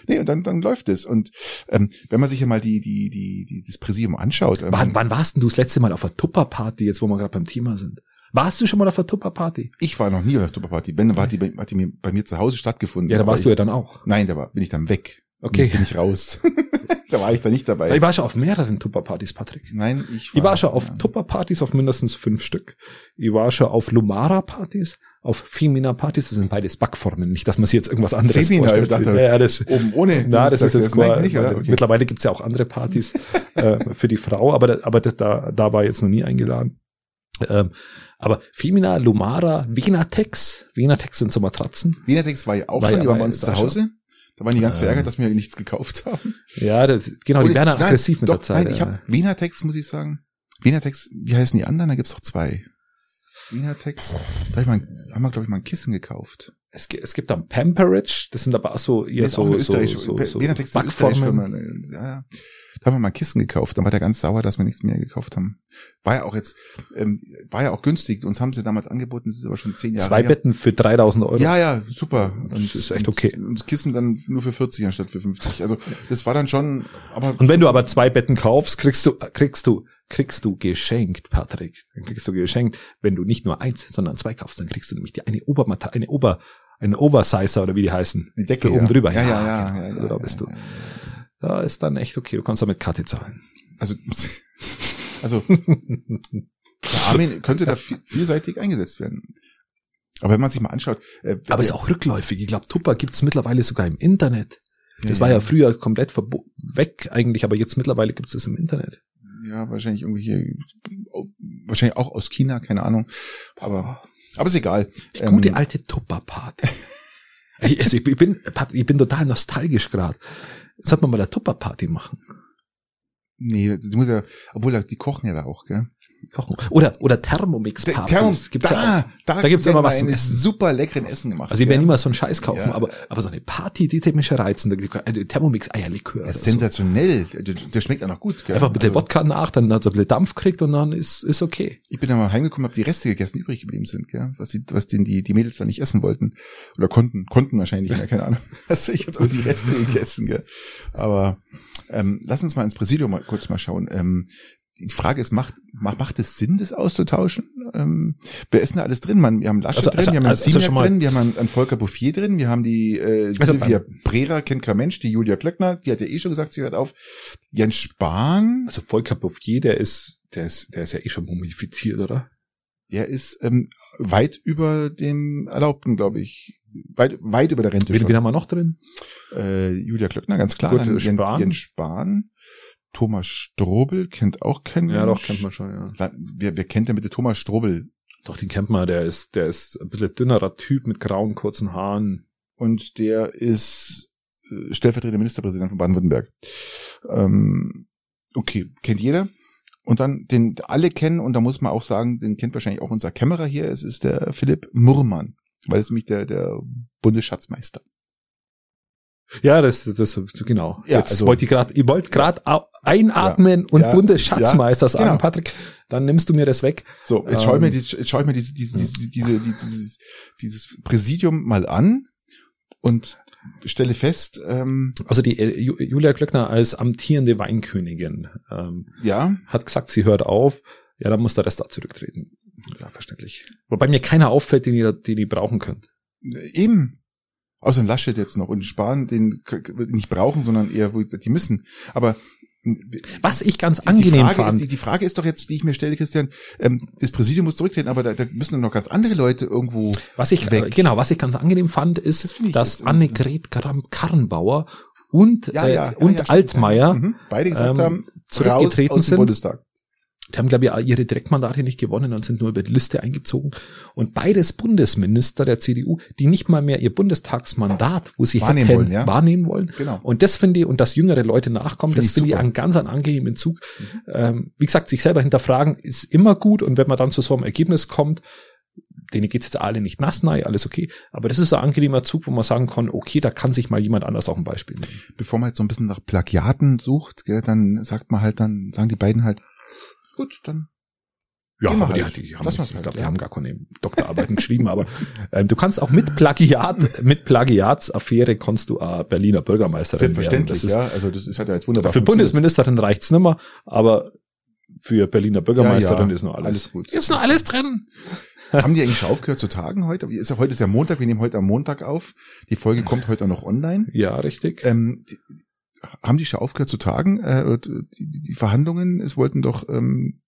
nee, und dann, dann läuft es. Und ähm, wenn man sich ja mal die, die, die, die das Präsidium anschaut, ähm, Wann, wann warst denn du das letzte Mal auf einer Tupperparty, jetzt wo wir gerade beim Thema sind? Warst du schon mal auf einer Tupperparty? ich war noch nie auf der Tupperparty. Wenn, war die, bei- hat die mir- bei mir zu Hause stattgefunden. Ja, da warst ich, du ja dann auch. Nein, da war, bin ich dann weg. Okay. Bin ich raus. da war ich da nicht dabei. Ich war schon auf mehreren Tupperpartys, Patrick. Nein, ich Ich war schon auf ja. Tupperpartys auf mindestens fünf Stück. Ich war schon auf Lumara-Partys, auf Femina-Partys. Das sind beides Backformen. Nicht, dass man sich jetzt irgendwas anderes Femina, ich vorstellt. dachte, ja, ja, das, Oben ohne. Na, das ist jetzt Nein, mal, nicht? Okay. mittlerweile gibt's ja auch andere Partys äh, für die Frau, aber, da- aber das, da, da war jetzt noch nie eingeladen. Ähm, aber Femina, Lumara, Venatex, Venatex sind so Matratzen. Venatex war ja auch War schon, ja- die waren war bei uns zu Hause. Da waren die ganz Ähm. verärgert, dass wir nichts gekauft haben. Ja, das, genau, die werden ich- aggressiv mit doch, der Zeit. Nein, ich habe Venatex, muss ich sagen. Venatex, wie heißen die anderen? Da gibt's doch zwei. Venatex, da hab ich mal, haben wir, glaube ich, mal ein Kissen gekauft. es, gibt- es gibt dann Pamperage, das sind aber auch so eher ist auch so, so, so, so österreichische Backformen. Firma. Ja, ja. Da haben wir mal ein Kissen gekauft. Dann war der ganz sauer, dass wir nichts mehr gekauft haben. War ja auch jetzt, ähm, war ja auch günstig. Uns haben sie damals angeboten, das ist aber schon zehn Jahre Zwei her. Betten für 3000 Euro. Ja, ja, super. Das ist echt okay. Und, und das Kissen dann nur für 40 anstatt für 50. Also das war dann schon, aber Und wenn du aber zwei Betten kaufst, kriegst du, kriegst du, kriegst du geschenkt, Patrick. Dann kriegst du geschenkt, wenn du nicht nur eins, sondern zwei kaufst, dann kriegst du nämlich die eine Obermatte, eine Ober, eine Oversizer oder wie die heißen. die Decke Für oben ja. drüber. Ja, ja, Ja, ja. genau. ja, ja, Also da ja, bist ja, du. ja, ja. Da ist dann echt okay, du kannst damit Karte zahlen. Also, also der Armin könnte da viel- vielseitig eingesetzt werden. Aber wenn man sich mal anschaut, äh, Aber ist auch rückläufig. Ich glaube, Tupper gibt's mittlerweile sogar im Internet. Das war ja früher komplett weg eigentlich, aber jetzt mittlerweile gibt's es im Internet. Ja wahrscheinlich irgendwie hier, wahrscheinlich auch aus China, keine Ahnung. Aber aber ist egal. Die Ähm, gute alte Tupper-Party. Also ich bin, ich bin total nostalgisch gerade. Sollte man mal eine Tupper-Party machen? nee, die muss ja, obwohl die kochen ja da auch, gell? Kochen. Oder, oder Thermomix-Partys. Thermos, Gibt's ja da, auch. da, Da gibt's immer was zum Essen. super leckeren Essen gemacht. Also ich werde gell? niemals so einen Scheiß kaufen, Ja. aber, aber so eine Party, die täte mich schon reizen. Thermomix-Eierlikör. Ja, oder so. sensationell. Der, der schmeckt auch noch gut. Gell? Einfach mit der Also, Wodka nach, dann hat er ein bisschen Dampf kriegt und dann ist, ist okay. Ich bin da mal heimgekommen, habe die Reste gegessen, die übrig geblieben sind, gell? was die, was den die, die Mädels da nicht essen wollten oder konnten, konnten wahrscheinlich nicht mehr, keine Ahnung. Also ich habe die Reste gegessen, gell? Aber ähm, lass uns mal ins Präsidium mal kurz mal schauen. Ähm, die Frage ist, macht, macht, macht es Sinn, das auszutauschen? Ähm, wer ist denn da alles drin? Man, wir haben Laschet Also- drin, also- wir haben also- Herrn also mal- drin, wir haben einen, einen Volker Bouffier drin, wir haben die äh, Also Silvia Brera, kennt kein Mensch, die Julia Klöckner, die hat ja eh schon gesagt, sie hört auf. Jens Spahn, Also Volker Bouffier, der ist, der ist, der ist ja eh schon mumifiziert, oder? Der ist ähm, weit über dem Erlaubten, glaube ich. Weit, weit über der Rente Wen, schon. wen haben wir noch drin? Äh, Julia Klöckner, ganz klar. Gut, Dann Jen- Spahn. Jens Spahn. Thomas Strobel kennt auch kein Ja, doch, kennt man schon, ja. Wer, wer kennt denn bitte Thomas Strobel? Doch, den kennt man, der ist, der ist ein bisschen dünnerer Typ mit grauen, kurzen Haaren. Und der ist äh, stellvertretender Ministerpräsident von Baden-Württemberg. Ähm, okay, kennt jeder. Und dann, den alle kennen, und da muss man auch sagen, den kennt wahrscheinlich auch unser Kämmerer hier, es ist der Philipp Murmann, weil es nämlich der, der Bundesschatzmeister. Ja, das, das, genau. Ja, Jetzt also- wollte ich gerade, ich wollte gerade Einatmen Ja. und Ja. Bundesschatzmeister Ja. Genau. Patrick, dann nimmst du mir das weg. So, jetzt schau ich mir, Ähm, dieses, jetzt schau ich mir diese, diese, diese, diese, die- dieses, dieses Präsidium mal an und stelle fest, ähm, Also die äh, Ju- Julia Glöckner als amtierende Weinkönigin ähm, ja, hat gesagt, sie hört auf. Ja, dann muss der Rest da zurücktreten. Ja, verständlich. Wobei mir keiner auffällt, den ihr, den ihr brauchen könnt. eben. Außer Laschet jetzt noch und Spahn, den nicht brauchen, sondern eher, wo die müssen. Aber Was ich ganz die, die, angenehm Frage fand. ist, die, die Frage ist doch jetzt, die ich mir stelle, Christian, ähm, das Präsidium muss zurücktreten, aber da, da müssen noch ganz andere Leute irgendwo. Was ich, weg. äh, genau, was ich ganz angenehm fand, ist, Das dass Annegret Kramp-Karrenbauer und, Ja, äh, ja, und ja, stimmt. Altmaier Mhm. Beide gesagt ähm, haben, zurückgetreten raus aus dem sind. Bundestag. Die haben, glaube ich, ihre Direktmandate nicht gewonnen und sind nur über die Liste eingezogen. Und beides Bundesminister der CDU, die nicht mal mehr ihr Bundestagsmandat, wo sie Wahrnehmen hätten, wollen, ja. wahrnehmen wollen. Genau. Und das finde ich, und dass jüngere Leute nachkommen, Finde das finde ich. Mhm. einen ganz einen angenehmen Zug. Ähm, wie gesagt, sich selber hinterfragen ist immer gut. Und wenn man dann zu so einem Ergebnis kommt, denen geht's jetzt alle nicht nass, nein, alles okay. Aber das ist ein angenehmer Zug, wo man sagen kann, okay, da kann sich mal jemand anders auch ein Beispiel nehmen. Bevor man jetzt so ein bisschen nach Plagiaten sucht, gell, dann sagt man halt, dann sagen die beiden halt, gut, dann Ja, aber die, halt. die haben, ich halt, glaube, die ja. haben gar keine Doktorarbeiten geschrieben, aber ähm, du kannst auch mit Plagiat, mit Plagiatsaffäre kannst du äh, Berliner Bürgermeisterin werden. selbstverständlich, Das ist, ja. Also das ist hat ja jetzt wunderbar. Für. Bundesministerin reicht's nimmer, aber für Berliner Bürgermeisterin Ja, ja, ist nur alles. Alles gut. Ist noch alles drin. Haben die eigentlich schon aufgehört zu tagen heute? Ist ja, heute ist ja Montag, wir nehmen heute am Montag auf. Die Folge kommt heute auch noch online. Ja, richtig. Ähm, die, haben die schon aufgehört zu tagen? Äh, die, die, die Verhandlungen, es wollten doch ähm,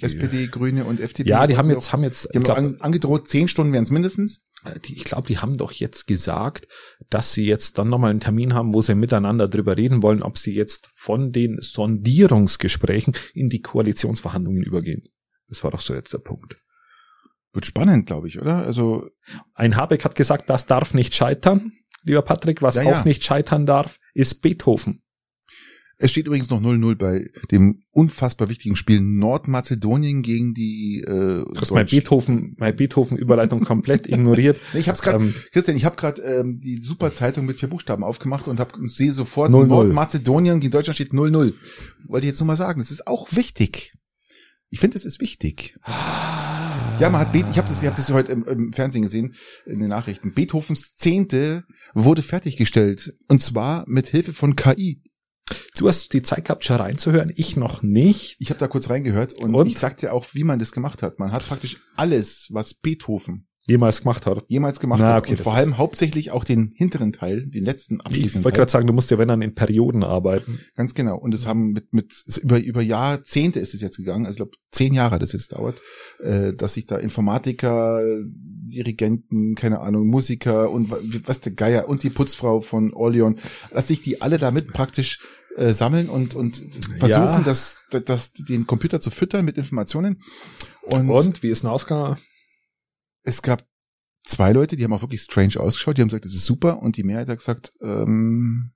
SPD, Grüne und FDP. ja, die haben jetzt, doch- haben jetzt, die haben glaube, an, angedroht, zehn Stunden wären es mindestens. die, ich glaub, die haben doch jetzt gesagt, dass sie jetzt dann nochmal einen Termin haben, wo sie miteinander drüber reden wollen, ob sie jetzt von den Sondierungsgesprächen in die Koalitionsverhandlungen übergehen. Das war doch so jetzt der Punkt. Wird spannend, glaube ich, oder? Also Ein Habeck hat gesagt, das darf nicht scheitern. Lieber Patrick, was Ja, ja. auch nicht scheitern darf, ist Beethoven. Es steht übrigens noch 0-0 bei dem unfassbar wichtigen Spiel Nordmazedonien gegen die äh, Du hast mein. Beethoven, meine Beethoven-Überleitung komplett ignoriert. Nee, ich hab's gerade, Ähm, Christian, ich habe gerade ähm, die Super Zeitung mit vier Buchstaben aufgemacht und, hab, und sehe sofort 0-0. Nordmazedonien gegen Deutschland steht 0-0. Wollte ich jetzt nur mal sagen, das ist auch wichtig. Ich finde, es ist wichtig. Ja, man hat Bet ich habe das, ich hab das heute im, im Fernsehen gesehen, in den Nachrichten. Beethovens Zehnte wurde fertiggestellt. Und zwar mit Hilfe von KI. Du hast die Zeit gehabt, schon reinzuhören, ich noch nicht. Ich habe da kurz reingehört und, Und? ich sagte auch, wie man das gemacht hat. Man hat praktisch alles, was Beethoven Jemals gemacht hat. jemals gemacht Na, hat. okay, und das vor allem hauptsächlich auch den hinteren Teil, den letzten Ich abschließenden wollte Teil. gerade sagen, du musst ja wenn dann in Perioden arbeiten. Ganz genau. Und es haben mit, mit über, über Jahrzehnte ist es jetzt gegangen. Also ich glaube, zehn Jahre hat es jetzt dauert, äh, dass sich da Informatiker, Dirigenten, keine Ahnung, Musiker und wa- was der Geier und die Putzfrau von Orleon, dass sich die alle damit praktisch äh, sammeln und, und versuchen, Ja. das, das, den Computer zu füttern mit Informationen. Und, Und wie ist denn ausgegangen? Es gab zwei Leute, die haben auch wirklich strange ausgeschaut, die haben gesagt, das ist super. Und die Mehrheit hat gesagt, ähm,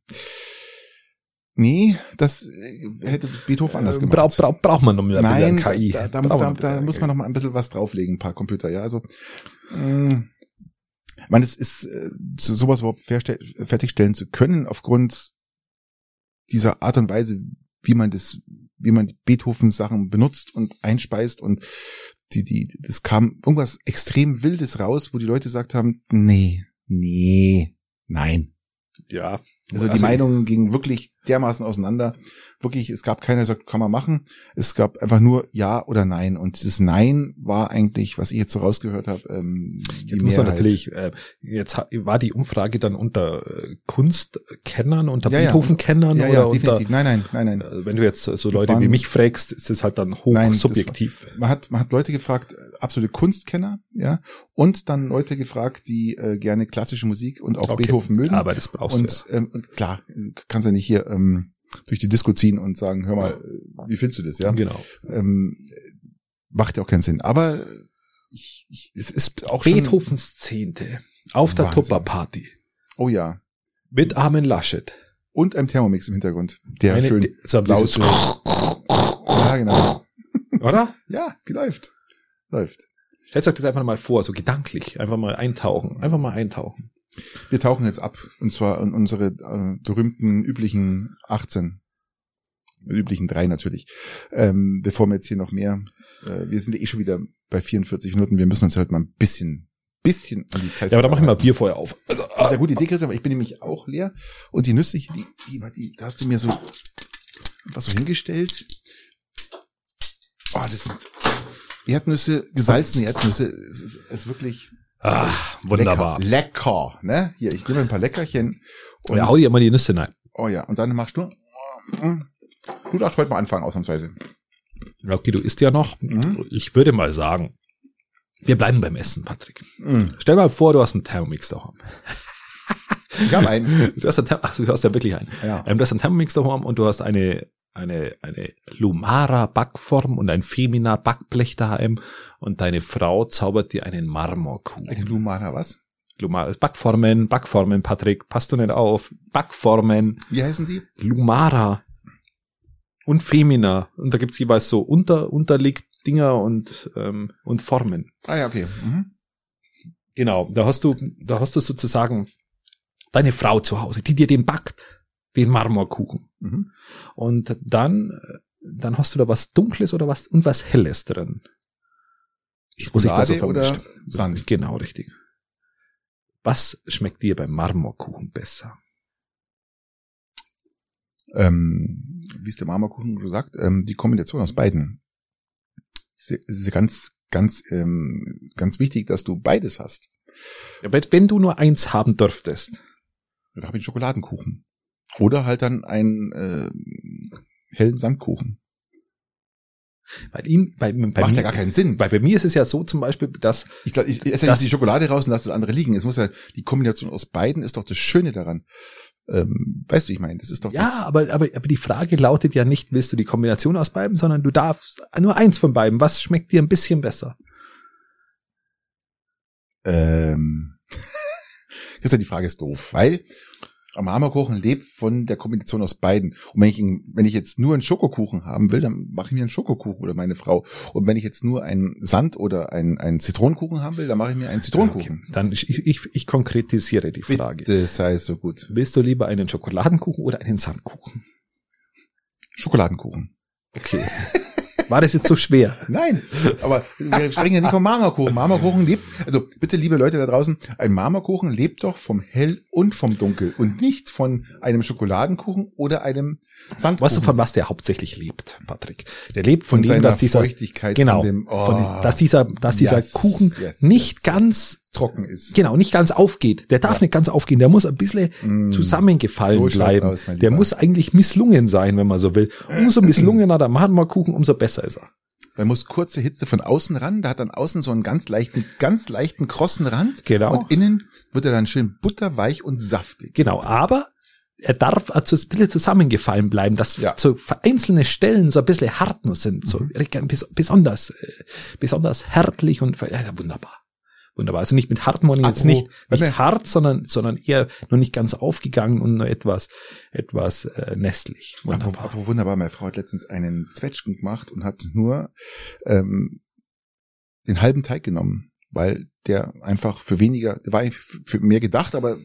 nee, das äh, hätte Beethoven anders gemacht. Braucht brauch, braucht man noch mehr Nein, KI. da, da, da, da, muss man noch mal ein bisschen was drauflegen, ein paar Computer, ja, also mh, ich meine, es ist äh, so, sowas überhaupt fertig- fertigstellen zu können aufgrund dieser Art und Weise, wie man das, wie man die Beethoven-Sachen benutzt und einspeist und die, die, das kam irgendwas extrem Wildes raus, wo die Leute gesagt haben, nee, nee, nein. Ja. Also die Also- Meinungen gingen wirklich dermaßen auseinander. Wirklich, es gab keiner, der sagt, kann man machen. Es gab einfach nur Ja oder Nein. Und dieses Nein war eigentlich, was ich jetzt so rausgehört habe, ähm, die Jetzt muss man natürlich, äh, jetzt war die Umfrage dann unter äh, Kunstkennern, unter Ja, ja. Beethoven-Kennern Ja, oder ja, unter, definitiv. Nein, nein, nein, nein. also wenn du jetzt so Leute wie waren- mich fragst, ist es halt dann Nein, hoch das subjektiv. Man hat, man hat Leute gefragt, äh, absolute Kunstkenner, ja, und dann Leute gefragt, die äh, gerne klassische Musik und auch Okay. Beethoven mögen. Aber das brauchst und, ähm, und klar, kannst ja nicht hier ähm, durch die Disco ziehen und sagen, hör mal, wie findest du das, ja? Genau. ähm, macht ja auch keinen Sinn. Aber ich, ich, es ist auch schon. Beethovens Zehnte auf der. Tupper-Party Oh ja. mit Armin Laschet. Und einem Thermomix im Hintergrund. Der Eine- schön so laut. Ja, genau. Oder? Ja, die läuft. Läuft. Stellt euch das einfach mal vor, so gedanklich. Einfach mal eintauchen. Einfach mal eintauchen. Wir tauchen jetzt ab. Und zwar in unsere äh, berühmten, üblichen 18. üblichen drei natürlich. Ähm, bevor wir jetzt hier noch mehr, äh, wir sind eh schon wieder bei 44 Minuten, wir müssen uns halt mal ein bisschen, bisschen an die Zeit Ja, aber dann mach ich mal Bier vorher auf. Also, Das ist eine gute Idee, Christian, aber ich bin nämlich auch leer. Und die Nüsse hier, die, die, die da hast du mir so was so hingestellt. Oh, das sind Erdnüsse, gesalzene Erdnüsse. Es ist, es ist wirklich ah, wunderbar. lecker. Lecker, ne? Hier, ich nehme ein paar Leckerchen. Und, Ja, hau dir mal die Nüsse rein. oh ja, und dann machst du. Du darfst heute mal anfangen, ausnahmsweise. Okay, du isst ja noch. Mhm. Ich würde mal sagen, wir bleiben beim Essen, Patrick. Mm. Stell mal vor, du hast einen Thermomix daheim. Ich habe einen. Du hast, einen Therm- ach, du hast ja wirklich einen. Ja. Ähm, du hast einen Thermomix daheim und du hast eine, eine, eine Lumara Backform und ein Femina Backblech daheim und deine Frau zaubert dir einen Marmorkuchen. Eine Lumana, was? Lumara, Backformen, Backformen, Patrick, passt du nicht auf? Backformen, Wie heißen die? Lumara und Femina. Und da gibt's jeweils so unter, unterlegt Dinger und, ähm, und Formen. Ah ja, okay. Mhm. Genau, da hast du, da hast du sozusagen deine Frau zu Hause, die dir den backt, den Marmorkuchen. Mhm. Und dann, dann hast du da was Dunkles oder was und was Helles drin. Muss ich das so Schokolade oder? Sand? Genau, richtig. Was schmeckt dir beim Marmorkuchen besser? ähm, wie es der Marmorkuchen gesagt, ähm, die Kombination aus beiden. Es ist ganz, ganz, ähm, ganz wichtig, dass du beides hast. Ja, wenn- du nur eins haben dürftest, Da habe ich einen Schokoladenkuchen. Oder halt dann einen äh, hellen Sandkuchen. Bei ihm, bei, bei Macht mir, ja gar keinen Sinn. Bei, bei mir ist es ja so zum Beispiel, dass Ich, glaub, ich, esse ja nicht die Schokolade raus und lasse das andere liegen. Es muss ja, die Kombination aus beiden ist doch das Schöne daran. Ähm, weißt du, ich meine, das ist doch Ja, das. aber, aber, aber die Frage lautet ja nicht, willst du die Kombination aus beiden, sondern du darfst nur eins von beiden. Was schmeckt dir ein bisschen besser? Ähm, Christian, die Frage ist doof, weil am Marmorkuchen lebt von der Kombination aus beiden. Und wenn ich, wenn ich jetzt nur einen Schokokuchen haben will, dann mache ich mir einen Schokokuchen oder meine Frau. Und wenn ich jetzt nur einen Sand oder einen, einen Zitronenkuchen haben will, dann mache ich mir einen Zitronenkuchen. Okay, dann ich, ich, ich konkretisiere die Frage. Bitte sei so gut. Willst du lieber einen Schokoladenkuchen oder einen Sandkuchen? Schokoladenkuchen. Okay. War das jetzt so schwer? Nein, aber wir sprechen ja nicht vom Marmorkuchen. Marmorkuchen lebt, also bitte liebe Leute da draußen, ein Marmorkuchen lebt doch vom Hell und vom Dunkel und nicht von einem Schokoladenkuchen oder einem Sandkuchen. Weißt du, von was der hauptsächlich lebt, Patrick? Der lebt von, Von dem, dass dieser, Feuchtigkeit, genau, dem- oh. von dass dieser, dass dieser Yes, Kuchen yes, nicht yes. ganz, trocken ist. genau, nicht ganz aufgeht. Der darf nicht ganz aufgehen. Der muss ein bisschen Mm. zusammengefallen So bleiben. aus, der muss eigentlich misslungen sein, wenn man so will. Umso misslungener der Marmorkuchen, umso besser ist er. Da muss kurze Hitze von außen ran, da hat dann außen so einen ganz leichten, ganz leichten krossen Rand. Genau. Und innen wird er dann schön butterweich und saftig. Genau, aber er darf also ein bisschen zusammengefallen bleiben, dass Ja. so einzelne Stellen so ein bisschen hart nur sind, so bes- besonders, äh, besonders härtlich und ja, ja, wunderbar. Wunderbar. Also nicht mit ich jetzt Apropos, nicht, nicht hart, sondern, sondern eher noch nicht ganz aufgegangen und nur etwas, etwas äh, nestlich. Wunderbar. aber wunderbar, meine Frau hat letztens einen Zwetschgen gemacht und hat nur ähm, den halben Teig genommen, weil der einfach für weniger, war für mehr gedacht, aber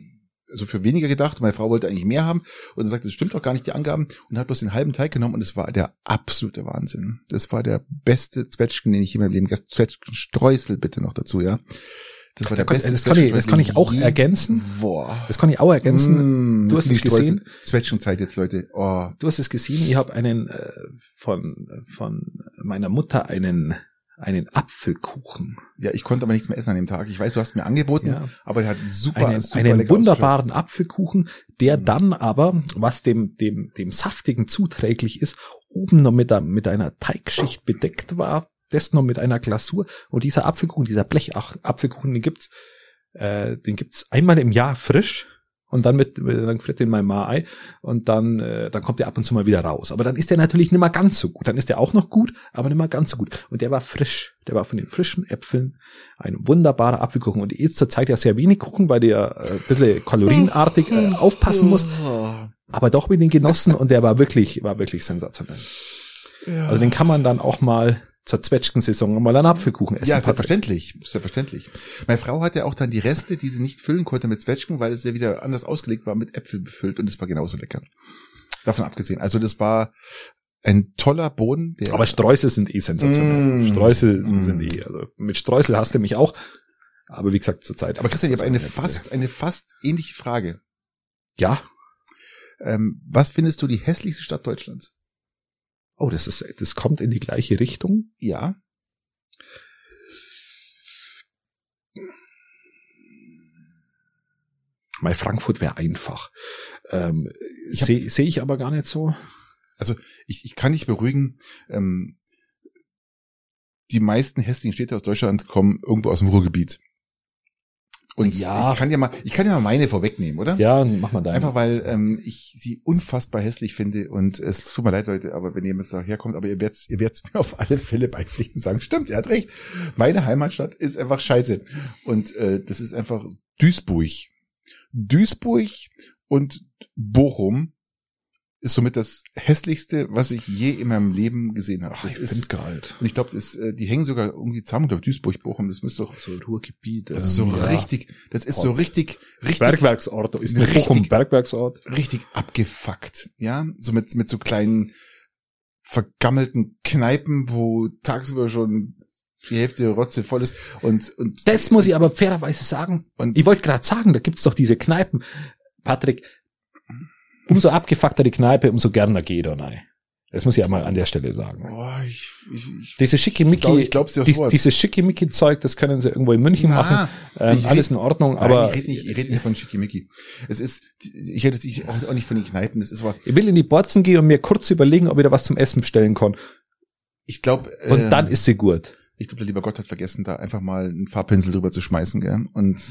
also für weniger gedacht. Meine Frau wollte eigentlich mehr haben und dann sagte, das stimmt doch gar nicht die Angaben und hat bloß den halben Teig genommen und es war der absolute Wahnsinn. Das war der beste Zwetschgen, den ich in meinem Leben gegessen Zwetschgenstreusel bitte noch dazu, ja. Das war der kann- beste das kann ich- das kann ich auch ergänzen. Boah. Das kann ich auch ergänzen. Mm, Du hast es gesehen? Zwetschgenzeit jetzt, Leute. Oh, Du hast es gesehen, ich habe einen äh, von, von meiner Mutter einen, einen Apfelkuchen. Ja, ich konnte aber nichts mehr essen an dem Tag. Ich weiß, du hast mir angeboten, Ja. aber der hat super, einen, super einen wunderbaren Apfelkuchen, der dann aber, was dem, dem, dem Saftigen zuträglich ist, oben noch mit, einer- mit einer Teigschicht bedeckt war, das noch mit einer Glasur. Und dieser Apfelkuchen, dieser Blech-Apfelkuchen, den gibt's, äh, den gibt's einmal im Jahr frisch. Und dann mit, dann fritt den mein Ma Ei und dann, äh, dann kommt der ab und zu mal wieder raus. Aber dann ist der natürlich nicht mehr ganz so gut. Dann ist der auch noch gut, aber nicht mehr ganz so gut. Und der war frisch. Der war von den frischen Äpfeln ein wunderbarer Apfelkuchen. Und ich ist zurzeit ja sehr wenig Kuchen, weil der äh, ein bisschen kalorienartig äh, aufpassen muss. Aber doch mit den Genossen und der war wirklich, war wirklich sensationell. ja. Also den kann man dann auch mal zur Zwetschgensaison mal einen Apfelkuchen essen. ja, selbstverständlich, selbstverständlich. Meine Frau hatte ja auch dann die Reste, die sie nicht füllen konnte mit Zwetschgen, weil es ja wieder anders ausgelegt war, mit Äpfel befüllt und es war genauso lecker. Davon abgesehen. Also das war ein toller Boden, der Aber Streusel sind eh sensationell. Mm. Streusel Mm. sind eh, also mit Streusel hast du mich auch. Aber wie gesagt, zur Zeit. Aber Christian, ich habe eine fast, eine fast ähnliche Frage. Ja. Ähm, was findest du die hässlichste Stadt Deutschlands? Oh, das ist, das kommt in die gleiche Richtung. Ja. Mein Frankfurt wäre einfach. Ähm, Sehe seh ich aber gar nicht so. Ich, ich kann dich beruhigen. Ähm, die meisten hässlichen Städte aus Deutschland kommen irgendwo aus dem Ruhrgebiet. Und Ja. ich kann ja mal, ich kann ja mal meine vorwegnehmen, oder? Ja, mach mal deine. Einfach weil ähm, ich sie unfassbar hässlich finde und es tut mir leid, Leute, aber wenn ihr jetzt daherkommt, aber ihr werdet ihr werdet's mir auf alle Fälle beipflichten und sagen, stimmt, er hat recht. Meine Heimatstadt ist einfach scheiße. Und äh, das ist einfach Duisburg. Duisburg und Bochum ist somit das hässlichste, was ich je in meinem Leben gesehen habe. Ach, Das ich ist, kalt. und ich glaube, das, äh, die hängen sogar irgendwie zusammen, glaube Duisburg, Bochum, das müsste doch, So Ruhrgebiet. das ist so ähm, ja. richtig, das ist so richtig, richtig Bergwerksort. Ist Richtig- Bochum Bergwerksort? richtig abgefuckt, ja, so mit mit so kleinen vergammelten Kneipen, wo tagsüber schon die Hälfte Rotze voll ist und und Das muss ich aber fairerweise sagen. und Ich wollte gerade sagen, da gibt's doch diese Kneipen. Patrick, umso abgefuckter die Kneipe, umso gerner geht er rein. Das muss ich einmal an der Stelle sagen. Boah, ich, ich, ich, Diese schickimicki, glaub, ich glaub's dir aufs dies, dieses schickimicki-Zeug, das können sie irgendwo in München Na, machen. Ähm, ich alles red- in Ordnung, Nein, aber ich rede nicht, ich red nicht von Schickimicki. Es ist, ich hätte es auch, nicht von den Kneipen, das ist aber, ich will in die Borzen gehen und mir kurz überlegen, ob ich da was zum Essen bestellen kann. ich glaube, Und dann ist sie gut. ich glaube, der lieber Gott hat vergessen, da einfach mal einen Farbpinsel drüber zu schmeißen, gell? Und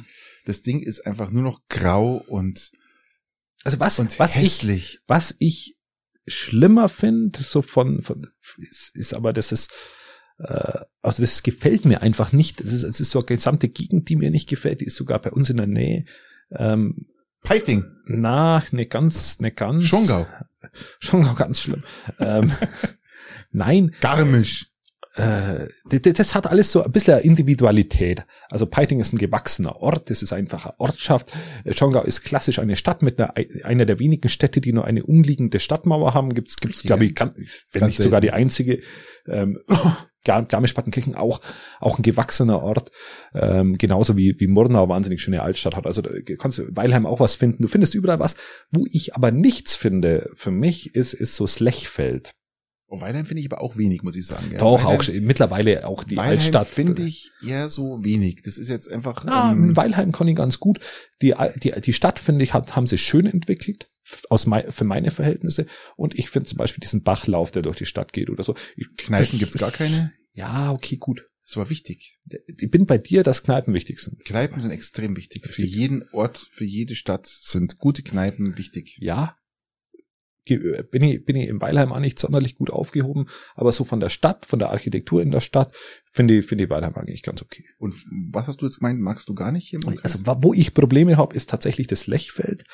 das Ding ist einfach nur noch grau und, Also was, und was ich, hässlich. was ich schlimmer finde, so von, von ist, ist aber, das ist, äh, also das gefällt mir einfach nicht. Das ist, es ist so eine gesamte Gegend, die mir nicht gefällt. Die ist sogar bei uns in der Nähe. Ähm, Peiting, na, nicht ganz, nicht ganz. Schongau, Schon ganz schlimm. ähm, nein, Garmisch. Äh, das, das hat alles so ein bisschen Individualität. Also Peiting ist ein gewachsener Ort, das ist einfach eine Ortschaft. Äh, Schongau ist klassisch eine Stadt mit einer, einer der wenigen Städte, die nur eine umliegende Stadtmauer haben. Gibt's, gibt's, glaube ich, ganz, wenn Ganz nicht sogar die einzige. Ähm, Gar- Garmisch-Partenkirchen auch, auch ein gewachsener Ort, ähm, genauso wie, wie Murnau wahnsinnig schöne Altstadt hat. Also da kannst du Weilheim auch was finden. Du findest überall was. Wo ich aber nichts finde, für mich, ist, ist so Slechfeld. Oh, Weilheim finde ich aber auch wenig, muss ich sagen. gell? Doch, Weilheim, auch mittlerweile auch die Weilheim Altstadt. finde ich eher so wenig. Das ist jetzt einfach, Na, ähm, Weilheim kann ich ganz gut. Die, die, die Stadt, finde ich, hat, haben sie schön entwickelt. Aus mei, für meine Verhältnisse. Und ich finde zum Beispiel diesen Bachlauf, der durch die Stadt geht oder so. Kneipen gibt's gar keine. Ja, okay, gut. Das war wichtig. Ich bin bei dir, dass Kneipen wichtig sind. Kneipen sind extrem wichtig. Für jeden Ort, für jede Stadt sind gute Kneipen wichtig. Ja. Ge- Bin ich, bin ich in Weilheim auch nicht sonderlich gut aufgehoben, aber so von der Stadt, von der Architektur in der Stadt, finde ich, finde ich Weilheim eigentlich ganz okay. Und was hast du jetzt gemeint? Magst du gar nicht hier im? Also wo ich Probleme habe, ist tatsächlich das Lechfeld.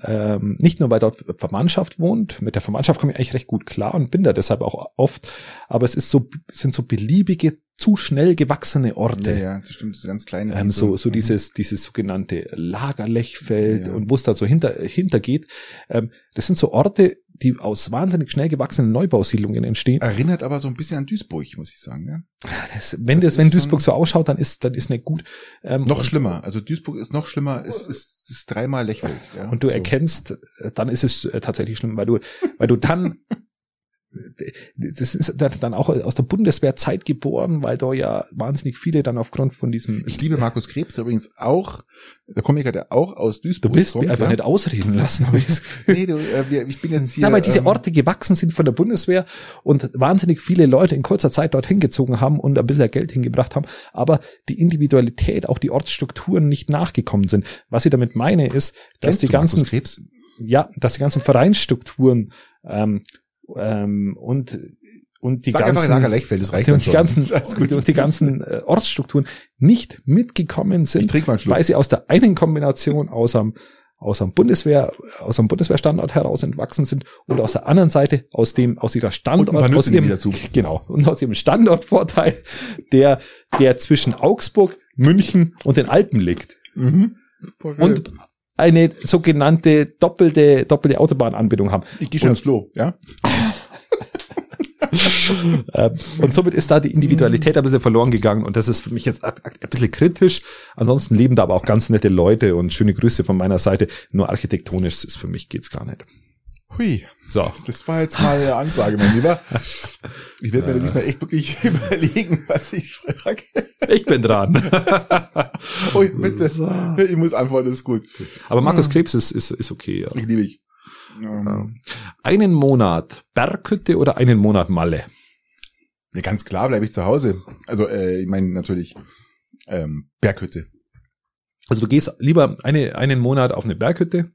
Ähm, nicht nur, weil dort Verwandtschaft wohnt, mit der Verwandtschaft komme ich eigentlich recht gut klar und bin da deshalb auch oft, aber es ist so, sind so beliebige, zu schnell gewachsene Orte. ja, ja, das stimmt, ist ganz kleine. Ähm, so, so mhm. dieses, dieses sogenannte Lagerlechfeld Ja. und wo es da so hinter, hintergeht. Ähm, das sind so Orte, die aus wahnsinnig schnell gewachsenen Neubausiedlungen entstehen. Erinnert aber so ein bisschen an Duisburg, muss ich sagen. Ja? Das, wenn das das, wenn so Duisburg ein- so ausschaut, dann ist, dann ist nicht gut. Ähm, Noch schlimmer. Also Duisburg ist noch schlimmer, ist, ist, ist dreimal Lechfeld. Ja? und du so. erkennst, äh, dann ist es äh, tatsächlich schlimm, weil du, weil du dann, das ist dann auch aus der Bundeswehrzeit geboren, weil da ja wahnsinnig viele dann aufgrund von diesem, Ich liebe Markus Krebs, der übrigens auch, der Komiker, der auch aus Duisburg du willst kommt. mich einfach ja? nicht ausreden lassen, habe ich das Gefühl. Nee, du, äh, ich bin jetzt hier. Ja, weil diese ähm, Orte gewachsen sind von der Bundeswehr und wahnsinnig viele Leute in kurzer Zeit dorthin gezogen haben und ein bisschen Geld hingebracht haben, aber die Individualität, auch die Ortsstrukturen nicht nachgekommen sind. Was ich damit meine, ist, dass kennst die ganzen, Krebs? ja, dass die ganzen Vereinsstrukturen ähm, ähm, und und die Sag ganzen Lager Lechfeld, das reicht und die schon. ganzen und die ganzen äh, Ortsstrukturen nicht mitgekommen sind, weil sie aus der einen Kombination aus einem aus einem Bundeswehr aus einem Bundeswehrstandort heraus entwachsen sind und aus der anderen Seite aus dem aus ihrer Standort aus ihrem genau und aus ihrem Standortvorteil der der zwischen Augsburg München und den Alpen liegt. Mhm. Und eine sogenannte doppelte doppelte Autobahnanbindung haben ich gehe schon aufs Klo, ja? Ähm, und somit ist da die Individualität ein bisschen verloren gegangen und das ist für mich jetzt ein bisschen kritisch. Ansonsten leben da aber auch ganz nette Leute und schöne Grüße von meiner Seite. Nur architektonisch ist für mich geht's gar nicht. Hui. So. Das, das war jetzt mal eine Ansage, mein Lieber. Ich werde mir das diesmal echt wirklich überlegen, was ich frage. Ich bin dran. Ui, bitte. So. Ich muss antworten, das ist gut. Aber Markus Krebs ist, ist, ist okay. Ja. Ich liebe ich. Ähm, Einen Monat Berghütte oder einen Monat Malle? ja, ganz klar bleibe ich zu Hause. Also, äh, ich meine natürlich ähm, Berghütte. Also du gehst lieber eine, einen Monat auf eine Berghütte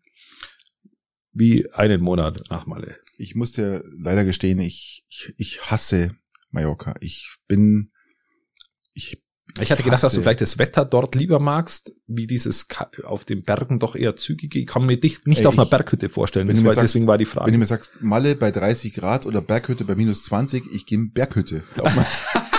wie einen Monat nach Malle. Ich muss dir leider gestehen, ich, ich, ich hasse Mallorca. Ich bin, ich, Ich hatte gedacht, dass du vielleicht das Wetter dort lieber magst, wie dieses auf den Bergen doch eher zügige. Ich kann mir dich nicht Ey, auf einer Berghütte vorstellen. wenn du mir sagst- deswegen war die Wenn Frage. du mir sagst, Malle bei 30 Grad oder Berghütte bei minus 20, ich gehe Berghütte.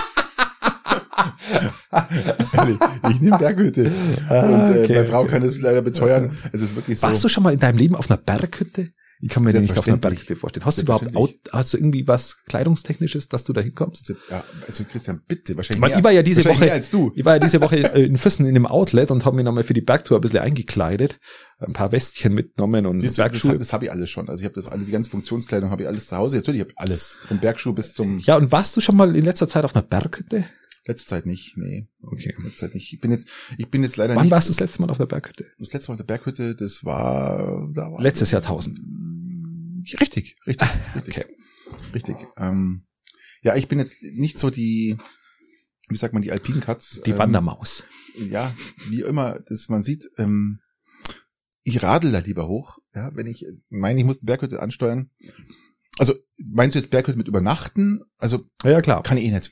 Ich nehme Berghütte. Und äh, okay. meine Frau kann das leider beteuern. Es ist wirklich so. Warst du schon mal in deinem Leben auf einer Berghütte? Ich kann mir den nicht auf einer. Berghütte vorstellen. Hast du überhaupt Out, hast du irgendwie was Kleidungstechnisches, dass du da hinkommst? Ja, also Christian, bitte, wahrscheinlich mehr, ich war ja diese Woche- als du. Ich war ja diese Woche äh, in Füssen in einem Outlet und habe mir nochmal für die Bergtour ein bisschen eingekleidet, ein paar Westchen mitgenommen und Siehst du, das, Bergschuhe. hab- das habe ich alles schon. Also ich habe das alles, die ganze Funktionskleidung habe ich alles zu Hause. Natürlich habe ich alles. Vom Bergschuh bis zum Ja, und warst du schon mal in letzter Zeit auf einer Berghütte? Letzte Zeit nicht. Nee, Okay. letzte Zeit nicht. Ich bin jetzt, ich bin jetzt leider Wann nicht. warst du das letzte Mal auf der Berghütte? Das letzte Mal auf der Berghütte, das war, da war Letztes Jahrtausend. Richtig, richtig, richtig. Okay. Richtig. Ähm, ja, ich bin jetzt nicht so die, wie sagt man, die Alpine Cuts. Die ähm, Wandermaus. Ja, wie immer, das man sieht, ähm, ich radel da lieber hoch, ja, wenn ich meine, ich muss die Berghütte ansteuern. Also, meinst du jetzt Berghütte mit übernachten? Also, Ja, ja, klar. kann ich eh nicht.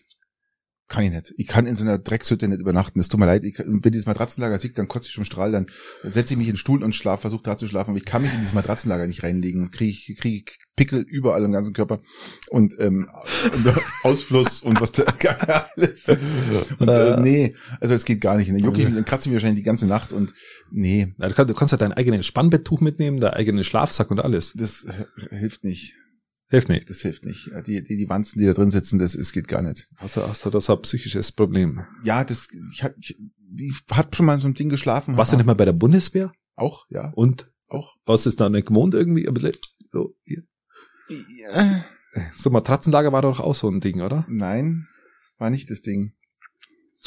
Kann ich nicht. Ich kann in so einer Dreckshütte nicht übernachten. Es tut mir leid. Ich, wenn dieses Matratzenlager sieht, dann kotze ich vom Strahl, dann setze ich mich in den Stuhl und schlaf, versuche da zu schlafen. Aber ich kann mich in dieses Matratzenlager nicht reinlegen. Kriege ich, kriege ich Pickel überall im ganzen Körper und, ähm, und Ausfluss und was da alles. Und, äh, Äh. nee, also es geht gar nicht. Dann jucke ich, dann kratze ich mich wahrscheinlich die ganze Nacht und nee, Ja, du, kannst, du kannst ja dein eigenes Spannbetttuch mitnehmen, dein eigenen Schlafsack und alles. das äh, hilft nicht. Hilft nicht. Das hilft nicht. Die, die, die Wanzen, die da drin sitzen, das, es geht gar nicht. Außer, außer das ist ein psychisches Problem. Ja, das, ich, hab- ich, ich hab schon mal in so einem Ding geschlafen. Warst du nicht mal bei der Bundeswehr? Auch, ja, Und auch. hast du es da nicht gewohnt irgendwie? Bisschen so, hier. Ja, so Matratzenlager war doch auch so ein Ding, oder? nein, war nicht das Ding.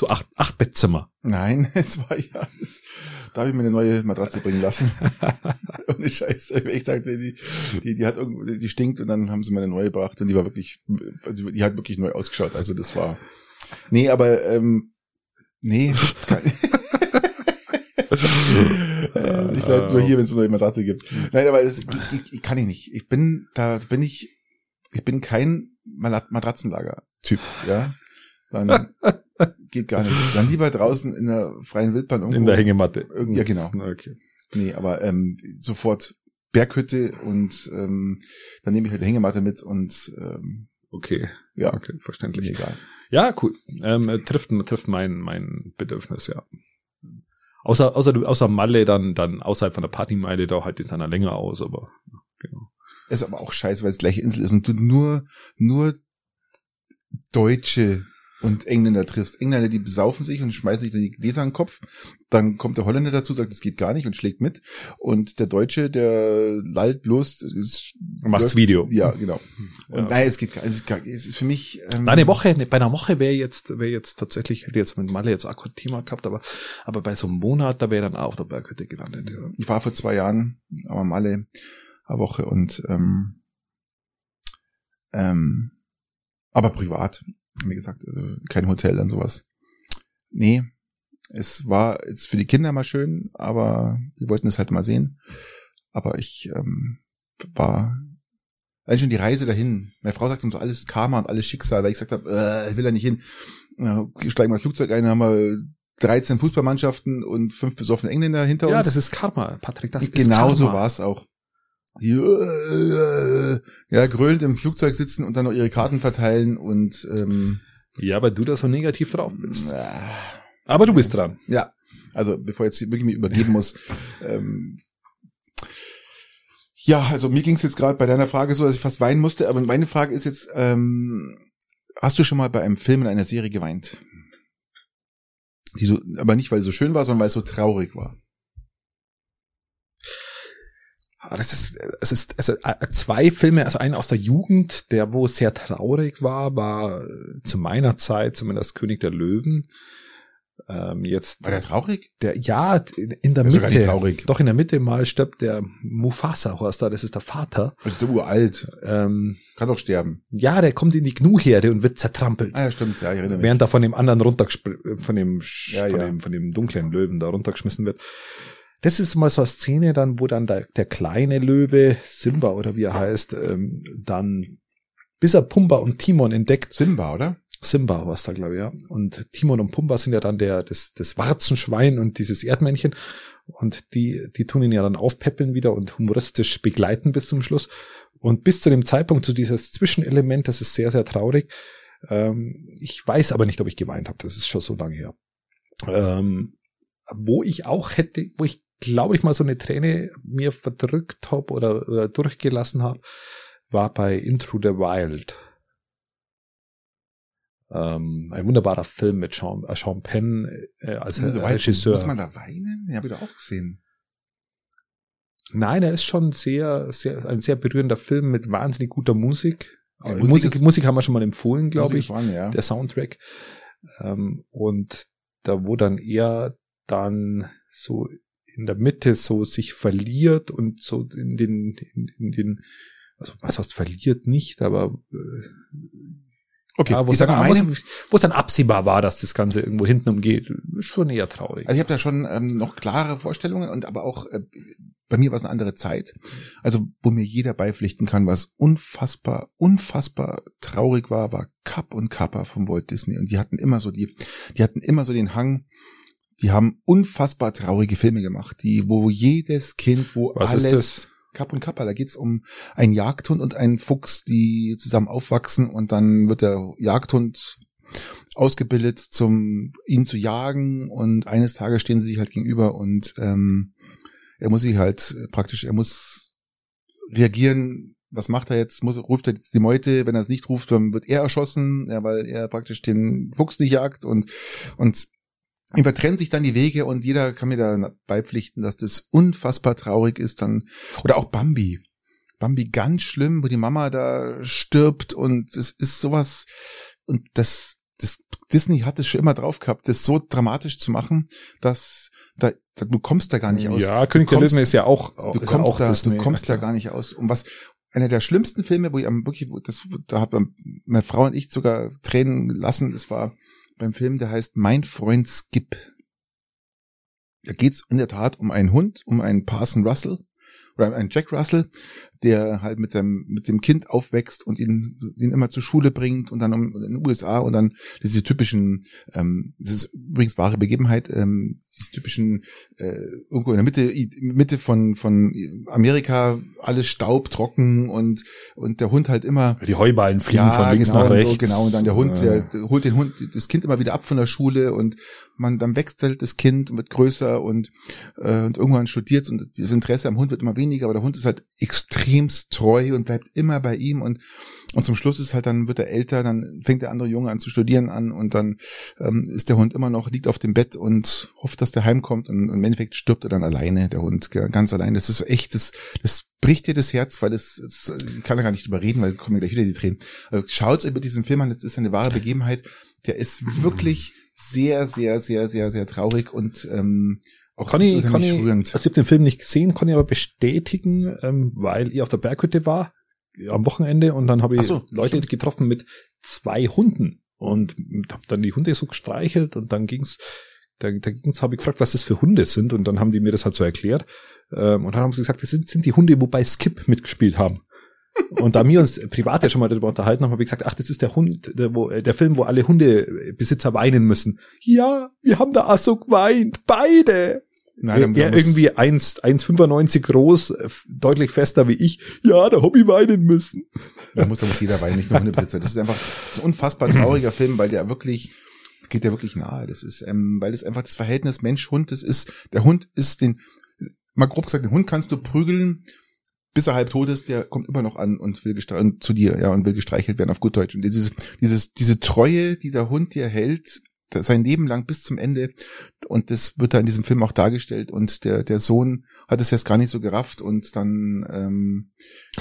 So acht, acht Bettzimmer. Nein, es war ja, das, da habe ich mir eine neue Matratze bringen lassen. Ohne Scheiße. Ich sagte, die, die, die hat irgendwo, die stinkt und dann haben sie mir eine neue gebracht und die war wirklich, also die hat wirklich neu ausgeschaut. Also das war, nee, aber, ähm, nee, ich bleib nur hier, wenn es eine neue Matratze gibt. Nein, aber es, ich, ich, kann ich nicht. Ich bin, da bin ich, ich bin kein Matratzenlager-Typ, ja. Dann geht gar nicht. Dann lieber draußen in der freien Wildbahn irgendwo. In der Hängematte. Irgend- ja, genau. Okay. Nee, aber ähm, sofort Berghütte und ähm, dann nehme ich halt die Hängematte mit und ähm, Okay. ja, Okay, mir verständlich. egal. Ja, cool. Ähm, äh, trifft, trifft mein, mein Bedürfnis, ja. Außer, außer, außer Malle, dann, dann außerhalb von der Partymeile, da halt es dann länger aus, aber, genau. Ist aber auch scheiße, weil es gleiche Insel ist und du nur, nur Deutsche und Engländer triffst. Engländer, die besaufen sich und schmeißen sich dann die Gläser an den Kopf. Dann kommt der Holländer dazu, sagt, das geht gar nicht und schlägt mit. Und der Deutsche, der lallt bloß. es- Macht's Video. Ja, genau. Und Ja. nein, es geht gar, es ist, gar, es ist für mich. Ähm, Eine Woche, bei einer Woche wäre jetzt, wäre jetzt tatsächlich, hätte jetzt mit Malle jetzt auch kein Thema gehabt, aber, aber bei so einem Monat, da wäre dann auch auf der Berghütte gelandet, ja. Ich war vor zwei Jahren, aber mal alle eine Woche und ähm, ähm, aber privat, wie gesagt, also kein Hotel und sowas. Nee, es war jetzt für die Kinder mal schön, aber wir wollten es halt mal sehen. Aber ich ähm, war allein schon die Reise dahin. Meine Frau sagt uns alles Karma und alles Schicksal, weil ich gesagt habe, äh, ich will da nicht hin. Ja, steigen wir ins Flugzeug ein, haben wir 13 Fußballmannschaften und fünf besoffene Engländer hinter uns. Ja, das ist Karma, Patrick, das ist genau so Karma. war es auch. Die, äh, ja, grölend im Flugzeug sitzen und dann noch ihre Karten verteilen und ähm, Ja, weil du da so negativ drauf bist. äh, Aber du bist dran. ja, also bevor jetzt wirklich mich übergeben muss, ähm, Ja, also mir ging es jetzt gerade bei deiner Frage so, dass ich fast weinen musste, aber meine Frage ist jetzt, ähm, hast du schon mal bei einem Film in einer Serie geweint? Die so, aber nicht, weil es so schön war, sondern weil es so traurig war. Das ist, es ist, also äh, zwei Filme, also einen aus der Jugend, der wo sehr traurig war, war äh, zu meiner Zeit zumindest König der Löwen. Ähm, jetzt War der traurig? der, ja, in der nicht Mitte, traurig. doch in der Mitte mal stirbt der Mufasa, heißt da, das ist der Vater. Also der uralt. Ähm, Kann doch sterben. ja, der kommt in die Gnu-Herde und wird zertrampelt. Ah ja, stimmt. Ja, ich erinnere mich. Während er von dem anderen runtergespr- von dem, Ja, von ja. dem, von dem dunklen Löwen da runtergeschmissen wird. Das ist mal so eine Szene dann, wo dann der, der kleine Löwe, Simba oder wie er heißt, ähm, dann, bis er Pumba und Timon entdeckt, Simba, oder? Simba war es da, glaube ich, ja. Und Timon und Pumba sind ja dann der, das, das Warzenschwein und dieses Erdmännchen. Und die, die tun ihn ja dann aufpäppeln wieder und humoristisch begleiten bis zum Schluss. Und bis zu dem Zeitpunkt, zu dieses Zwischenelement, das ist sehr, sehr traurig. Ähm, ich weiß aber nicht, ob ich geweint habe. Das ist schon so lange her. Ähm, wo ich auch hätte, wo ich glaube ich mal so eine Träne mir verdrückt habe oder, oder durchgelassen habe, war bei Intro the Wild. Ähm, ein wunderbarer Film mit Sean, äh, Sean Penn äh, als äh, Regisseur. Muss man da weinen? Ja, habe ich doch auch gesehen. Nein, er ist schon sehr, sehr, ein sehr berührender Film mit wahnsinnig guter Musik. Die Musik Musik, ist- Musik haben wir schon mal empfohlen, glaube ich. Waren, ja. der Soundtrack. Ähm, und da, wo dann er dann so in der Mitte so sich verliert und so in den, in, in den, also was heißt verliert nicht, aber äh, Okay, ja, wo ich es dann, meine, es- wo es dann absehbar war, dass das Ganze irgendwo hinten umgeht, ist schon eher traurig. Also ich habe da schon ähm, noch klare Vorstellungen und aber auch äh, bei mir war es eine andere Zeit. Also wo mir jeder beipflichten kann, was unfassbar, unfassbar traurig war, war Kapp und Kappa von Walt Disney und die hatten immer so die, die hatten immer so den Hang. Die haben unfassbar traurige Filme gemacht, die wo jedes Kind, wo Was ist alles? Kapp und Kappa, da geht's um einen Jagdhund und einen Fuchs, die zusammen aufwachsen und dann wird der Jagdhund ausgebildet, zum ihn zu jagen und eines Tages stehen sie sich halt gegenüber und ähm, er muss sich halt praktisch, er muss reagieren. Was macht er jetzt? Muss, ruft er jetzt die Meute? Wenn er es nicht ruft, dann wird er erschossen, ja, weil er praktisch den Fuchs nicht jagt und und ihm vertrennen sich dann die Wege und jeder kann mir da beipflichten, dass das unfassbar traurig ist dann oder auch Bambi. Bambi ganz schlimm, wo die Mama da stirbt und es ist sowas und das das Disney hat es schon immer drauf gehabt, das so dramatisch zu machen, dass da, da du kommst da gar nicht aus. ja, König du der kommst, Löwen ist ja auch, du ist ja kommst auch da, Disney, du kommst ja, da gar nicht aus. Und was einer der schlimmsten Filme, wo ich am wirklich, das, da hat meine Frau und ich sogar Tränen lassen, das war beim Film, der heißt Mein Freund Skip. Da geht's in der Tat um einen Hund, um einen Parson Russell oder einen Jack Russell, der halt mit dem mit dem Kind aufwächst und ihn ihn immer zur Schule bringt und dann um, in den USA und dann diese typischen ähm, das ist übrigens wahre Begebenheit ähm, diese typischen äh, irgendwo in der Mitte Mitte von von Amerika alles Staub trocken und und der Hund halt immer Die Heuballen fliegen von links genau, nach rechts. So, genau, und dann der Hund, der, der holt den Hund, das Kind immer wieder ab von der Schule und man, dann wächst halt das Kind und wird größer und, äh, und irgendwann studiert und das Interesse am Hund wird immer weniger, aber der Hund ist halt extremst treu und bleibt immer bei ihm und, und zum Schluss ist halt dann, wird er älter, dann fängt der andere Junge an zu studieren an und dann ähm, ist der Hund immer noch, liegt auf dem Bett und hofft, dass der heimkommt und, und im Endeffekt stirbt er dann alleine, der Hund, ganz allein. Das ist so echt, das, das bricht dir das Herz, weil das, kann da gar nicht überreden, weil kommen gleich wieder die Tränen. Also schaut über diesen Film an, das ist eine wahre Begebenheit. Der ist wirklich sehr, sehr, sehr, sehr, sehr traurig und ähm, auch kann ich, rührend. also ich habe den Film nicht gesehen, ich aber bestätigen, ähm, weil ich auf der Berghütte war am Wochenende und dann habe ich so, Leute stimmt. getroffen mit zwei Hunden und habe dann die Hunde so gestreichelt und dann ging's, da, da ging's, habe ich gefragt, was das für Hunde sind und dann haben die mir das halt so erklärt ähm, und dann haben sie gesagt, das sind, sind die Hunde, wobei Skip mitgespielt haben. Und da wir uns privat ja schon mal darüber unterhalten haben, habe ich gesagt, ach, das ist der Hund, der, wo, der Film, wo alle Hundebesitzer weinen müssen. Ja, wir haben da auch so geweint, beide. Nein, dann- er irgendwie 1 1,95 groß, äh, deutlich fester wie ich. Ja, da hab ich weinen müssen. Da muss, da muss jeder weinen, nicht nur Hundebesitzer. Das ist einfach so ein unfassbar trauriger Film, weil der wirklich, geht der wirklich nahe. Das ist, ähm, weil es einfach das Verhältnis Mensch-Hund, das ist, der Hund ist den, mal grob gesagt, den Hund kannst du prügeln, bis er halb tot ist, der kommt immer noch an und will gestreichelt zu dir, ja, und will gestreichelt werden auf gut Deutsch. Und dieses, dieses, diese Treue, die der Hund dir hält, das- sein Leben lang bis zum Ende. Und das wird da in diesem Film auch dargestellt. Und der, der Sohn hat es erst gar nicht so gerafft und dann, ähm,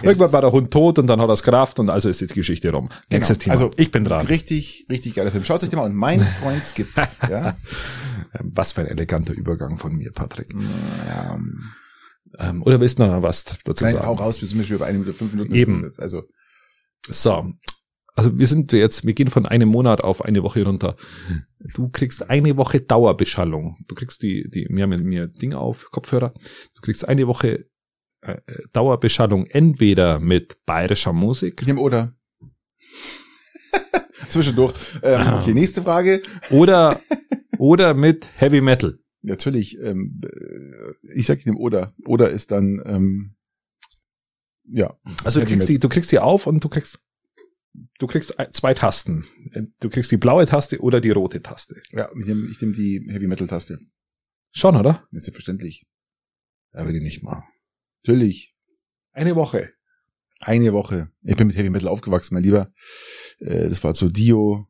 Irgendwann war der Hund tot und dann hat er es Kraft und also ist die Geschichte rum. Nächstes Thema. Also, ich bin dran. Richtig, richtig geiler Film. Schaut euch den mal an. Mein Freund Skip. ja. Ähm, Was für ein eleganter Übergang von mir, Patrick. ja. Ähm, oder willst du noch was dazu Nein, sagen? hau raus, wir sind schon über eine Minute fünf Minuten. Eben. Also, So. Also wir sind jetzt, wir gehen von einem Monat auf eine Woche runter. Du kriegst eine Woche Dauerbeschallung. Du kriegst die, die, wir haben ja mir Dinge auf, Kopfhörer. Du kriegst eine Woche äh, Dauerbeschallung entweder mit bayerischer Musik nehme Oder. Zwischendurch. Ähm, Ah. okay, nächste Frage. oder, oder mit Heavy Metal. Natürlich, ähm, äh, ich sag nehme Oder. Oder ist dann, ähm, ja. Also du kriegst die, du kriegst die auf und du kriegst, du kriegst zwei Tasten. Du kriegst die blaue Taste oder die rote Taste. Ja, ich nehme ich nehm die Heavy Metal Taste. Schon, oder? Das ist selbstverständlich. Ja, will ich nicht machen. Natürlich. Eine Woche. Eine Woche. Ich bin mit Heavy Metal aufgewachsen, mein Lieber. Äh, das war zu Dio,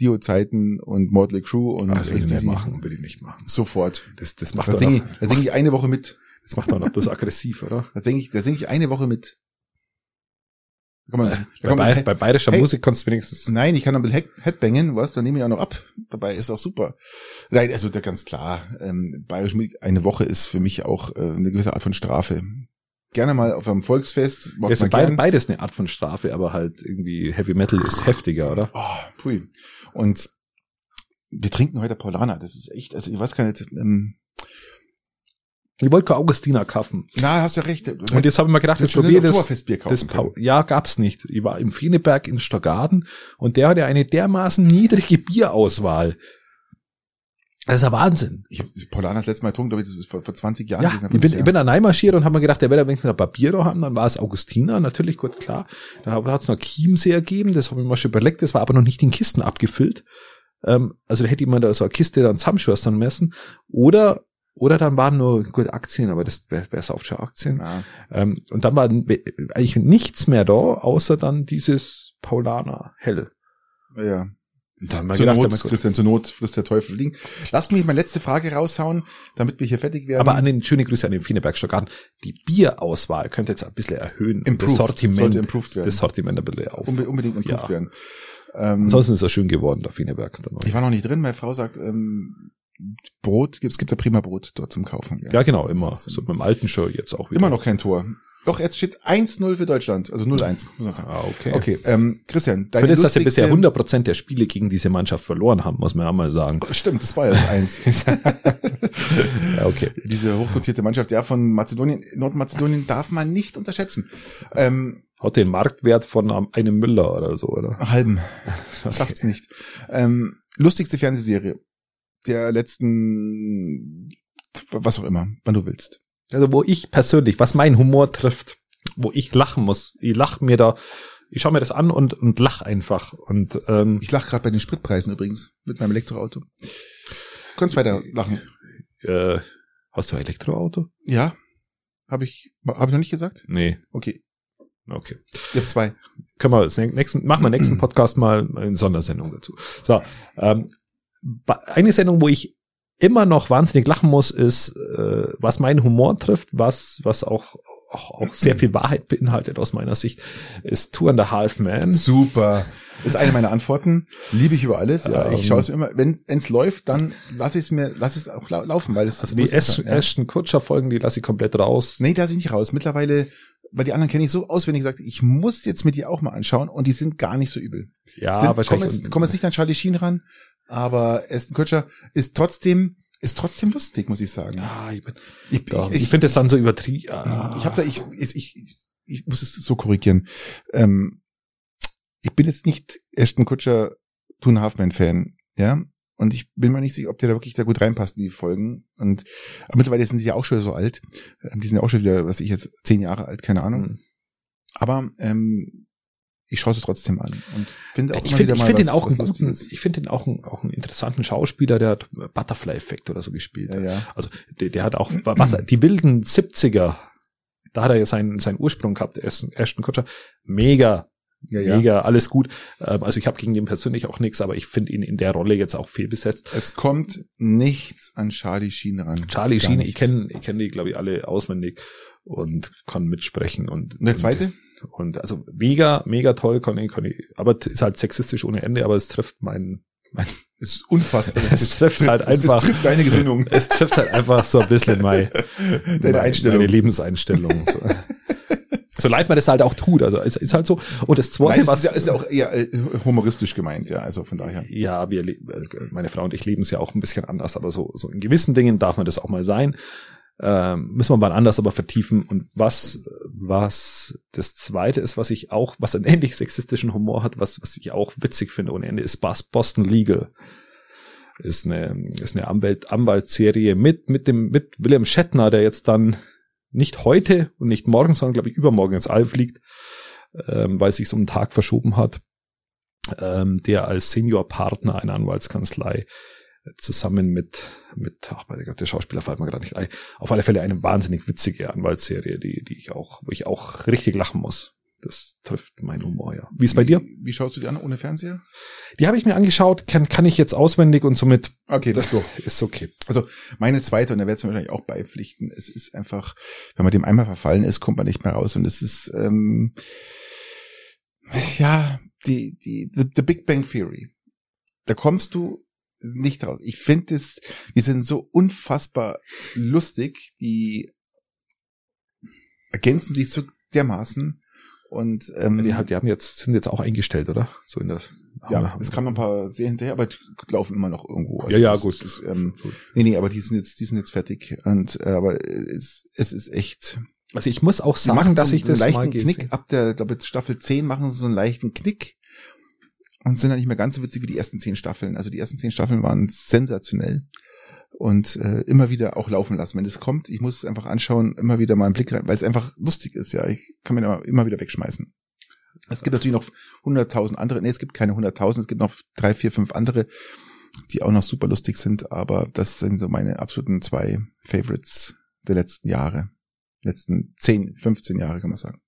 Dio-Zeiten und Mortley Crew und Das will ich nicht machen, will ich nicht machen. Sofort. Das, das macht Da singe ich, da singe ich eine Woche mit. das macht doch noch bloß aggressiv, oder? Da singe ich, da singe ich eine Woche mit. Man, da Bei, bei, bei bayerischer Hey. Musik kannst du wenigstens. Nein, ich kann ein bisschen Head- Headbangen, was, dann nehme ich auch noch ab. Dabei ist auch super. Nein, also da ganz klar, ähm, Bayerische Musik, eine Woche ist für mich auch äh, eine gewisse Art von Strafe. Gerne mal auf einem Volksfest, Ja, ist beid, beides eine Art von Strafe, aber halt irgendwie Heavy Metal ist heftiger, oder? Oh, pui. Und wir trinken heute Paulaner, das ist echt, also ich weiß gar nicht, ähm, Ich wollte kein Augustiner kaufen. na, hast du recht. Und jetzt habe ich mir gedacht, jetzt probier das. Das ja, gab's nicht. Ich war im Fieneberg in Stockarden und der hatte eine dermaßen niedrige Bierauswahl. Das ist ein Wahnsinn. Ich habe Paulaner das letzte Mal getrunken, glaube ich, das vor, vor 20 Jahren. Ja, ich bin, 50 ich bin da reinmarschiert und habe mir gedacht, der wird wenigstens ein paar Bier da haben, dann war es Augustiner, natürlich, gut, klar. Da hat es noch Chiemseer gegeben, das habe ich mir schon überlegt, das war aber noch nicht in Kisten abgefüllt. Ähm, also da hätte ich mir da so eine Kiste dann zusammenschustern müssen. Oder, oder dann waren nur gut Aktien, aber das wäre wär sauft schon Aktien. Ja. Ähm, und dann war eigentlich nichts mehr da, außer dann dieses Paulaner Hell. ja. Und da haben wir Zur gedacht, Not. Christian, zur Not frisst der Teufel liegen. Lass mich meine letzte Frage raushauen, damit wir hier fertig werden. aber an den schöne Grüße an den Fieneberg Stockarten. Die Bierauswahl könnte jetzt ein bisschen erhöhen. Improved, das Sortiment, sollte improved werden. das Sortiment ein bisschen auf. Unbe unbedingt improved Ja. werden. Ähm, Ansonsten ist er schön geworden, der Fieneberg. Ich war noch nicht drin, meine Frau sagt, ähm, Brot, gibt- es gibt ja prima Brot dort zum Kaufen. Ja, genau, immer. So mit dem alten Show jetzt auch wieder. Immer noch kein Tor. Doch, jetzt steht 1-0 für Deutschland, also 0-1. muss man sagen. Ah, okay. Okay, ähm, Christian, Für deine das, dass sie bisher lustigste- 100% der Spiele gegen diese Mannschaft verloren haben, muss man ja mal sagen. Stimmt, das war ja eins. ja, okay. Diese hochdotierte Mannschaft, ja, von Mazedonien, Nordmazedonien darf man nicht unterschätzen. Ähm, Hat den Marktwert von einem Müller oder so, oder? halben. Schafft's nicht. Ähm, lustigste Fernsehserie der letzten, was auch immer, wann du willst. Also wo ich persönlich, was mein Humor trifft, wo ich lachen muss, ich lach mir da, ich schaue mir das an und, und lach einfach. Und ähm, Ich lache gerade bei den Spritpreisen übrigens mit meinem Elektroauto. Du kannst weiter lachen. äh, hast du ein Elektroauto? Ja? Habe ich, habe ich noch nicht gesagt? Nee, Okay, okay. ich habe zwei. Können wir das nächsten, machen wir nächsten Podcast mal eine Sondersendung dazu. So, ähm, eine Sendung, wo ich immer noch wahnsinnig lachen muss, ist, äh, was meinen Humor trifft, was, was auch, auch, auch sehr viel Wahrheit beinhaltet aus meiner Sicht, ist Two and a Half Man. Super. Ist eine meiner Antworten. Liebe ich über alles. Ja, Ähm. ich schaue es mir immer. Wenn es läuft, dann lass ich es mir, lass es auch lau laufen, weil es Also die muss Ash sein, ja. Ashton Kutscher Folgen, die lasse ich komplett raus. Nee, da sind ich raus. Mittlerweile, weil die anderen kenne ich so auswendig gesagt, ich muss jetzt mit dir auch mal anschauen und die sind gar nicht so übel. ja, sind, kommen, wahrscheinlich. jetzt, kommen jetzt nicht an Charlie Sheen ran, aber Aston Kutcher ist trotzdem, ist trotzdem lustig, muss ich sagen. ja, ich, Ich, ich, ich, ich, finde das dann so übertrieben. Ah. ich habe da, ich, ich, ich, ich muss es so korrigieren. Ähm, ich bin jetzt nicht Ashton Kutscher Two and a Half Man Fan, ja. Und ich bin mir nicht sicher, ob der da wirklich da gut reinpasst in die Folgen. Und aber mittlerweile sind die ja auch schon so alt. Ähm, Die sind ja auch schon wieder, was ich jetzt, zehn Jahre alt, keine Ahnung. Hm. Aber ähm, ich schaue es trotzdem an und finde auch Ich finde wieder mal ich was, ihn auch was einen guten, ich finde ihn auch einen, auch einen interessanten Schauspieler, der hat Butterfly Effect oder so gespielt. Ja, ja. Also der, der hat auch was die wilden 70er Da hat er ja seinen, seinen Ursprung gehabt, Ashton Kutcher. Mega, Ja, ja. mega, alles gut. Ähm, Also ich habe gegen den persönlich auch nichts, aber ich finde ihn in der Rolle jetzt auch viel besetzt. Es kommt nichts an Charlie Sheen ran. Charlie Gar Sheen, ich nichts. kenne ich kenn die, glaube ich, alle auswendig und kann mitsprechen. Und, Und der zweite? Und, und also mega, mega toll, kann ich, kann ich, aber ist halt sexistisch ohne Ende, aber es trifft meinen, mein, ist unfassbar. Es trifft halt einfach- Das trifft deine Gesinnung. es trifft halt einfach so ein bisschen mein, Deine Einstellung. meine Lebenseinstellung. So. so leid man das halt auch tut, also es ist halt so. Und das zweite, Nein, was ist ja, ist ja auch eher äh, humoristisch gemeint, ja, also von daher. Ja, wir, äh, meine Frau und ich leben es ja auch ein bisschen anders, aber so, so in gewissen Dingen darf man das auch mal sein. Ähm, müssen wir mal anders aber vertiefen. Und was, was das zweite ist, was ich auch, was einen ähnlich sexistischen Humor hat, was, was ich auch witzig finde ohne Ende, ist Bos- Boston Legal. Ist eine, ist eine Anwalt, Anwaltsserie mit, mit dem, mit William Shatner, der jetzt dann nicht heute und nicht morgen, sondern glaube ich übermorgen ins All fliegt, ähm, weil es sich so einen Tag verschoben hat ähm, der als Seniorpartner einer Anwaltskanzlei zusammen mit, mit, ach mein Gott, der Schauspieler fällt mir gerade nicht ein, auf alle Fälle eine wahnsinnig witzige Anwaltsserie, die, die ich auch, wo ich auch richtig lachen muss. Das trifft meinen Humor, ja. Wie ist bei dir? Wie, wie schaust du die an ohne Fernseher? Die habe ich mir angeschaut, kann, kann ich jetzt auswendig und somit Okay, das ist okay. Also meine zweite, und da es mir wahrscheinlich auch beipflichten, es ist einfach, wenn man dem einmal verfallen ist, kommt man nicht mehr raus. Und es ist ähm, ja die, die, the, the Big Bang Theory. Da kommst du nicht raus. Ich finde es, die sind so unfassbar lustig, die ergänzen sich so dermaßen. Und ähm, Die, die haben jetzt, sind jetzt auch eingestellt, oder? So in der, ja, es kamen noch ein paar sehr hinterher, aber die laufen immer noch irgendwo. Also Ja, ja, das gut. Ist, ähm, Gut. nee, nee, aber die sind jetzt, die sind jetzt fertig. Und äh, aber es, es ist echt. Also ich muss auch sagen, dass so ich einen das leichten mal Knick ab der, glaube ich, Staffel 10 machen sie so einen leichten Knick und sind dann nicht mehr ganz so witzig wie die ersten zehn Staffeln. Also die ersten zehn Staffeln waren sensationell und äh, immer wieder auch laufen lassen. Wenn es kommt, ich muss es einfach anschauen, immer wieder mal einen Blick rein, weil es einfach lustig ist. Ja, ich kann mir immer, immer wieder wegschmeißen. Es gibt natürlich noch hunderttausend andere. Nee, es gibt keine hunderttausend. Es gibt noch drei, vier, fünf andere, die auch noch super lustig sind. Aber das sind so meine absoluten zwei Favorites der letzten Jahre. Letzten 10, 15 Jahre, kann man sagen.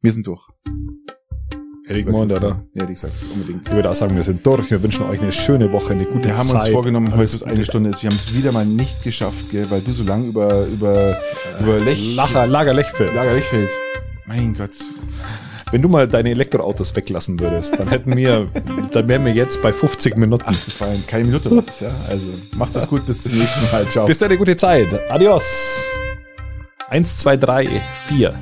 Wir sind durch. Erik Mond, oder? Ja, wie gesagt, unbedingt. Ich würde auch sagen, wir sind durch. Wir wünschen euch eine schöne Woche, eine gute Wir haben Zeit. uns vorgenommen, heute ist Gute. eine Stunde ist. Wir haben es wieder mal nicht geschafft, gell, weil du so lang über, über, über Lech, Lacher, Lager Lechfeld. Lager Lechfeld. Mein Gott. Wenn du mal deine Elektroautos weglassen würdest, dann hätten wir, dann wären wir jetzt bei 50 Minuten. Ach, das war keine Minute war das, ja. Also, macht es gut, bis zum nächsten Mal. Ciao. Bis dann eine gute Zeit. Adios. Eins, zwei, drei, vier.